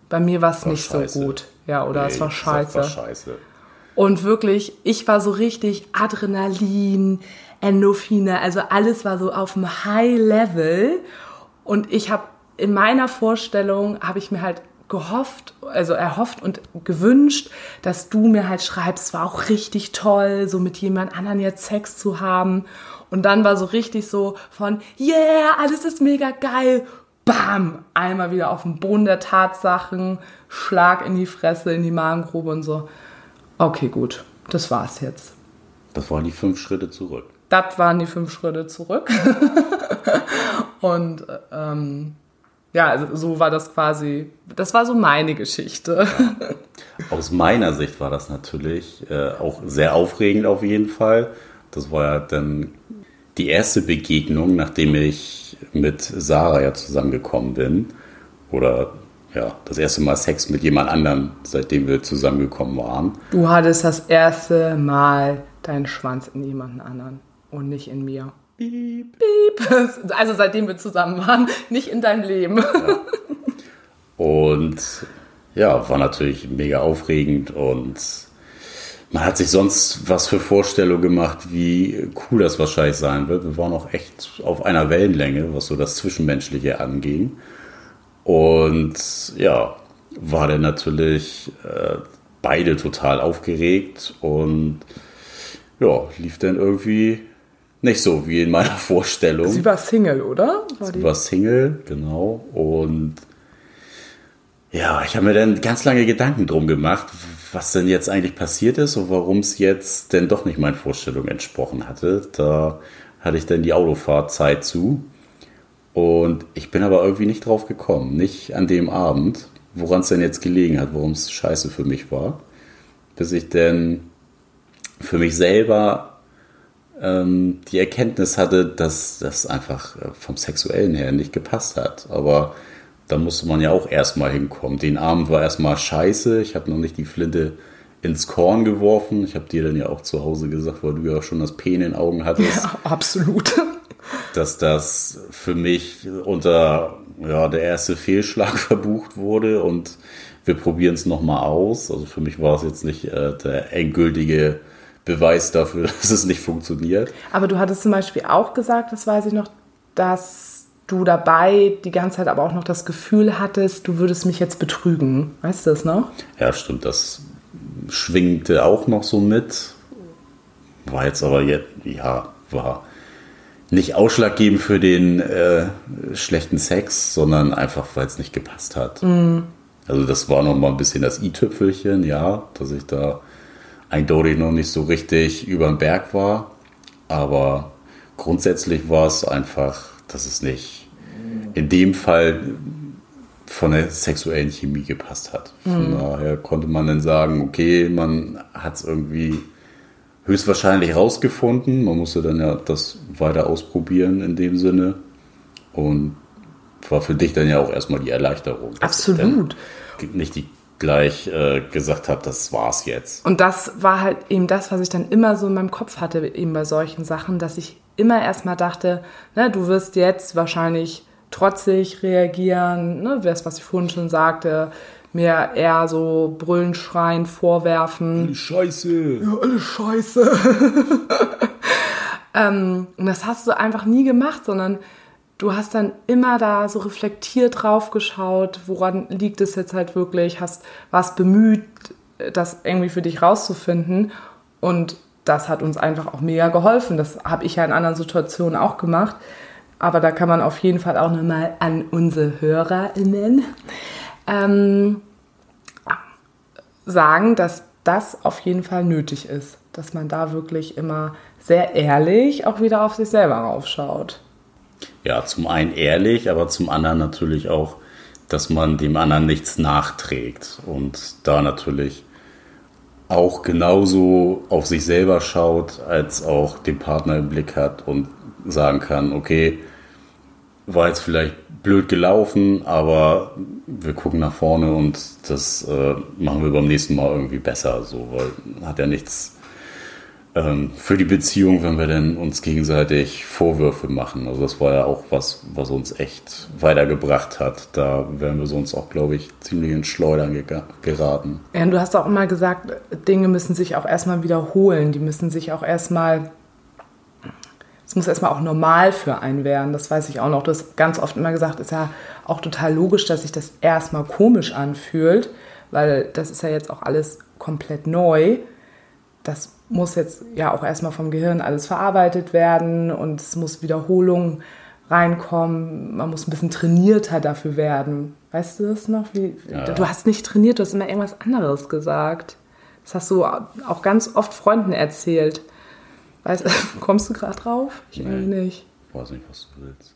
bei mir war es War nicht scheiße. so gut. Ja, oder es Nee, war ich sag, scheiße. war scheiße. Und wirklich, ich war so richtig Adrenalin, Endorphine, also alles war so auf dem High Level. Und ich habe in meiner Vorstellung, habe ich mir halt gehofft, also erhofft und gewünscht, dass du mir halt schreibst, war auch richtig toll, so mit jemand anderen jetzt Sex zu haben. Und dann war so richtig so von, yeah, alles ist mega geil. Bam, einmal wieder auf den Boden der Tatsachen, Schlag in die Fresse, in die Magengrube und so. Okay, gut, das war's jetzt. Das waren die fünf Schritte zurück. Das waren die fünf Schritte zurück. und ähm, ja, also so war das quasi, das war so meine Geschichte. Aus meiner Sicht war das natürlich äh, auch sehr aufregend auf jeden Fall. Das war ja dann die erste Begegnung, nachdem ich mit Sarah ja zusammengekommen bin. Oder ja, das erste Mal Sex mit jemand anderem, seitdem wir zusammengekommen waren. Du hattest das erste Mal deinen Schwanz in jemanden anderen und nicht in mir. Piep. Piep. Also seitdem wir zusammen waren, nicht in deinem Leben. Und ja, war natürlich mega aufregend und man hat sich sonst was für Vorstellungen gemacht, wie cool das wahrscheinlich sein wird. Wir waren auch echt auf einer Wellenlänge, was so das Zwischenmenschliche anging. Und ja, war dann natürlich äh, beide total aufgeregt und ja, lief dann irgendwie nicht so wie in meiner Vorstellung. Sie war Single, oder? War Sie war Single, genau. Und ja, ich habe mir dann ganz lange Gedanken drum gemacht, was denn jetzt eigentlich passiert ist und warum es jetzt denn doch nicht meinen Vorstellungen entsprochen hatte. Da hatte ich dann die Autofahrzeit zu. Und ich bin aber irgendwie nicht drauf gekommen, nicht an dem Abend, woran es denn jetzt gelegen hat, warum es scheiße für mich war. Bis ich denn für mich selber ähm, die Erkenntnis hatte, dass das einfach äh, vom Sexuellen her nicht gepasst hat. Aber da musste man ja auch erstmal hinkommen. Den Abend war erstmal scheiße. Ich habe noch nicht die Flinte ins Korn geworfen. Ich habe dir dann ja auch zu Hause gesagt, weil du ja schon das Pen in den Augen hattest. Ja, absolut. Dass das für mich unter ja, der erste Fehlschlag verbucht wurde und wir probieren es nochmal aus. Also für mich war es jetzt nicht äh, der endgültige Beweis dafür, dass es nicht funktioniert. Aber du hattest zum Beispiel auch gesagt, das weiß ich noch, dass du dabei die ganze Zeit aber auch noch das Gefühl hattest, du würdest mich jetzt betrügen. Weißt du das noch? Ja, stimmt. Das schwingte auch noch so mit. War jetzt aber jetzt, ja, war nicht ausschlaggebend für den äh, schlechten Sex, sondern einfach, weil es nicht gepasst hat. Mm. Also das war noch mal ein bisschen das i-Tüpfelchen, ja, dass ich da eindeutig noch nicht so richtig über den Berg war. Aber grundsätzlich war es einfach, dass es nicht in dem Fall von der sexuellen Chemie gepasst hat. Von mhm. daher konnte man dann sagen, okay, man hat es irgendwie höchstwahrscheinlich rausgefunden. Man musste dann ja das weiter ausprobieren in dem Sinne. Und war für dich dann ja auch erstmal die Erleichterung. Absolut. Nicht die gleich äh, gesagt habe, das war's jetzt. Und das war halt eben das, was ich dann immer so in meinem Kopf hatte, eben bei solchen Sachen, dass ich immer erstmal dachte, ne, du wirst jetzt wahrscheinlich trotzig reagieren, ne, das, was ich vorhin schon sagte, mir eher so brüllen, schreien, vorwerfen. Alles Scheiße. Ja, alles Scheiße. ähm, und das hast du einfach nie gemacht, sondern du hast dann immer da so reflektiert drauf geschaut, woran liegt es jetzt halt wirklich, hast warst bemüht, das irgendwie für dich rauszufinden und das hat uns einfach auch mega geholfen. Das habe ich ja in anderen Situationen auch gemacht. Aber da kann man auf jeden Fall auch nochmal an unsere HörerInnen ähm, sagen, dass das auf jeden Fall nötig ist. Dass man da wirklich immer sehr ehrlich auch wieder auf sich selber raufschaut ja, zum einen ehrlich, aber zum anderen natürlich auch, dass man dem anderen nichts nachträgt und da natürlich auch genauso auf sich selber schaut, als auch den Partner im Blick hat und sagen kann, okay, war jetzt vielleicht blöd gelaufen, aber wir gucken nach vorne und das äh, machen wir beim nächsten Mal irgendwie besser, so, weil hat ja nichts ähm, für die Beziehung, wenn wir denn uns gegenseitig Vorwürfe machen. Also das war ja auch was, was uns echt weitergebracht hat. Da wären wir sonst auch, glaube ich, ziemlich ins Schleudern geraten. Ja, du hast auch immer gesagt, Dinge müssen sich auch erstmal wiederholen. Die müssen sich auch erstmal es muss erstmal auch normal für einen werden. Das weiß ich auch noch. Du hast ganz oft immer gesagt, ist ja auch total logisch, dass sich das erstmal komisch anfühlt, weil das ist ja jetzt auch alles komplett neu. Das muss jetzt ja auch erstmal vom Gehirn alles verarbeitet werden und es muss Wiederholung reinkommen. Man muss ein bisschen trainierter dafür werden. Weißt du das noch? Wie, ja. Du hast nicht trainiert, du hast immer irgendwas anderes gesagt. Das hast du auch ganz oft Freunden erzählt. Weißt, kommst du gerade drauf? Ich nee, irgendwie nicht. Ich weiß nicht, was du willst.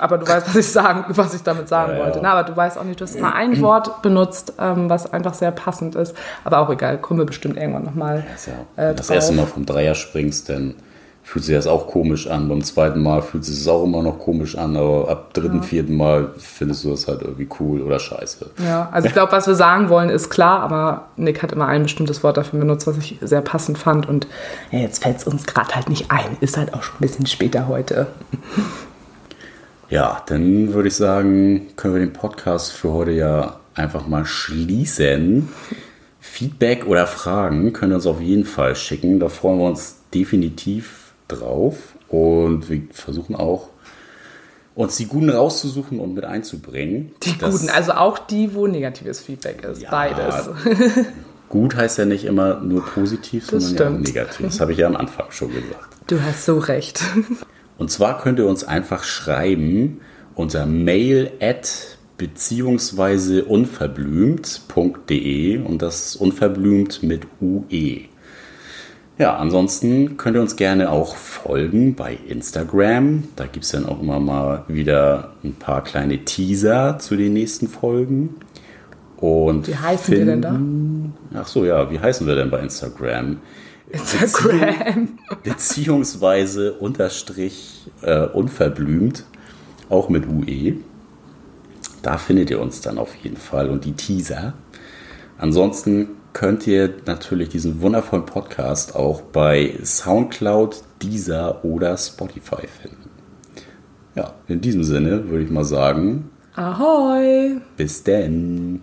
Aber du weißt, was ich, sagen, was ich damit sagen ja, wollte. Ja. Na, aber du weißt auch nicht, du hast mal ein Wort benutzt, ähm, was einfach sehr passend ist. Aber auch egal, kommen wir bestimmt irgendwann nochmal. Ja, äh, Wenn du das erste Mal vom Dreier springst, dann fühlt sich das auch komisch an. Beim zweiten Mal fühlt sich das auch immer noch komisch an, aber ab dritten, ja. vierten Mal findest du das halt irgendwie cool oder scheiße. Ja, also ich glaube, was wir sagen wollen, ist klar, aber Nick hat immer ein bestimmtes Wort dafür benutzt, was ich sehr passend fand. Und ja, jetzt fällt es uns gerade halt nicht ein. Ist halt auch schon ein bisschen später heute. Ja, dann würde ich sagen, können wir den Podcast für heute ja einfach mal schließen. Feedback oder Fragen könnt ihr uns auf jeden Fall schicken. Da freuen wir uns definitiv drauf. Und wir versuchen auch, uns die Guten rauszusuchen und mit einzubringen. Die Guten, also auch die, wo negatives Feedback ist. Ja, Beides. Gut heißt ja nicht immer nur positiv, das sondern stimmt. ja auch negativ. Das habe ich ja am Anfang schon gesagt. Du hast so recht. Und zwar könnt ihr uns einfach schreiben unter mail at beziehungsweise unverblümt.de und das unverblümt mit UE. Ja, ansonsten könnt ihr uns gerne auch folgen bei Instagram. Da gibt es dann auch immer mal wieder ein paar kleine Teaser zu den nächsten Folgen. Und wie heißen wir denn da? Ach so, ja, wie heißen wir denn bei Instagram? Instagram. beziehungsweise unterstrich äh, unverblümt, auch mit UE. Da findet ihr uns dann auf jeden Fall und die Teaser. Ansonsten könnt ihr natürlich diesen wundervollen Podcast auch bei Soundcloud, Deezer oder Spotify finden. Ja, in diesem Sinne würde ich mal sagen. Ahoi! Bis denn!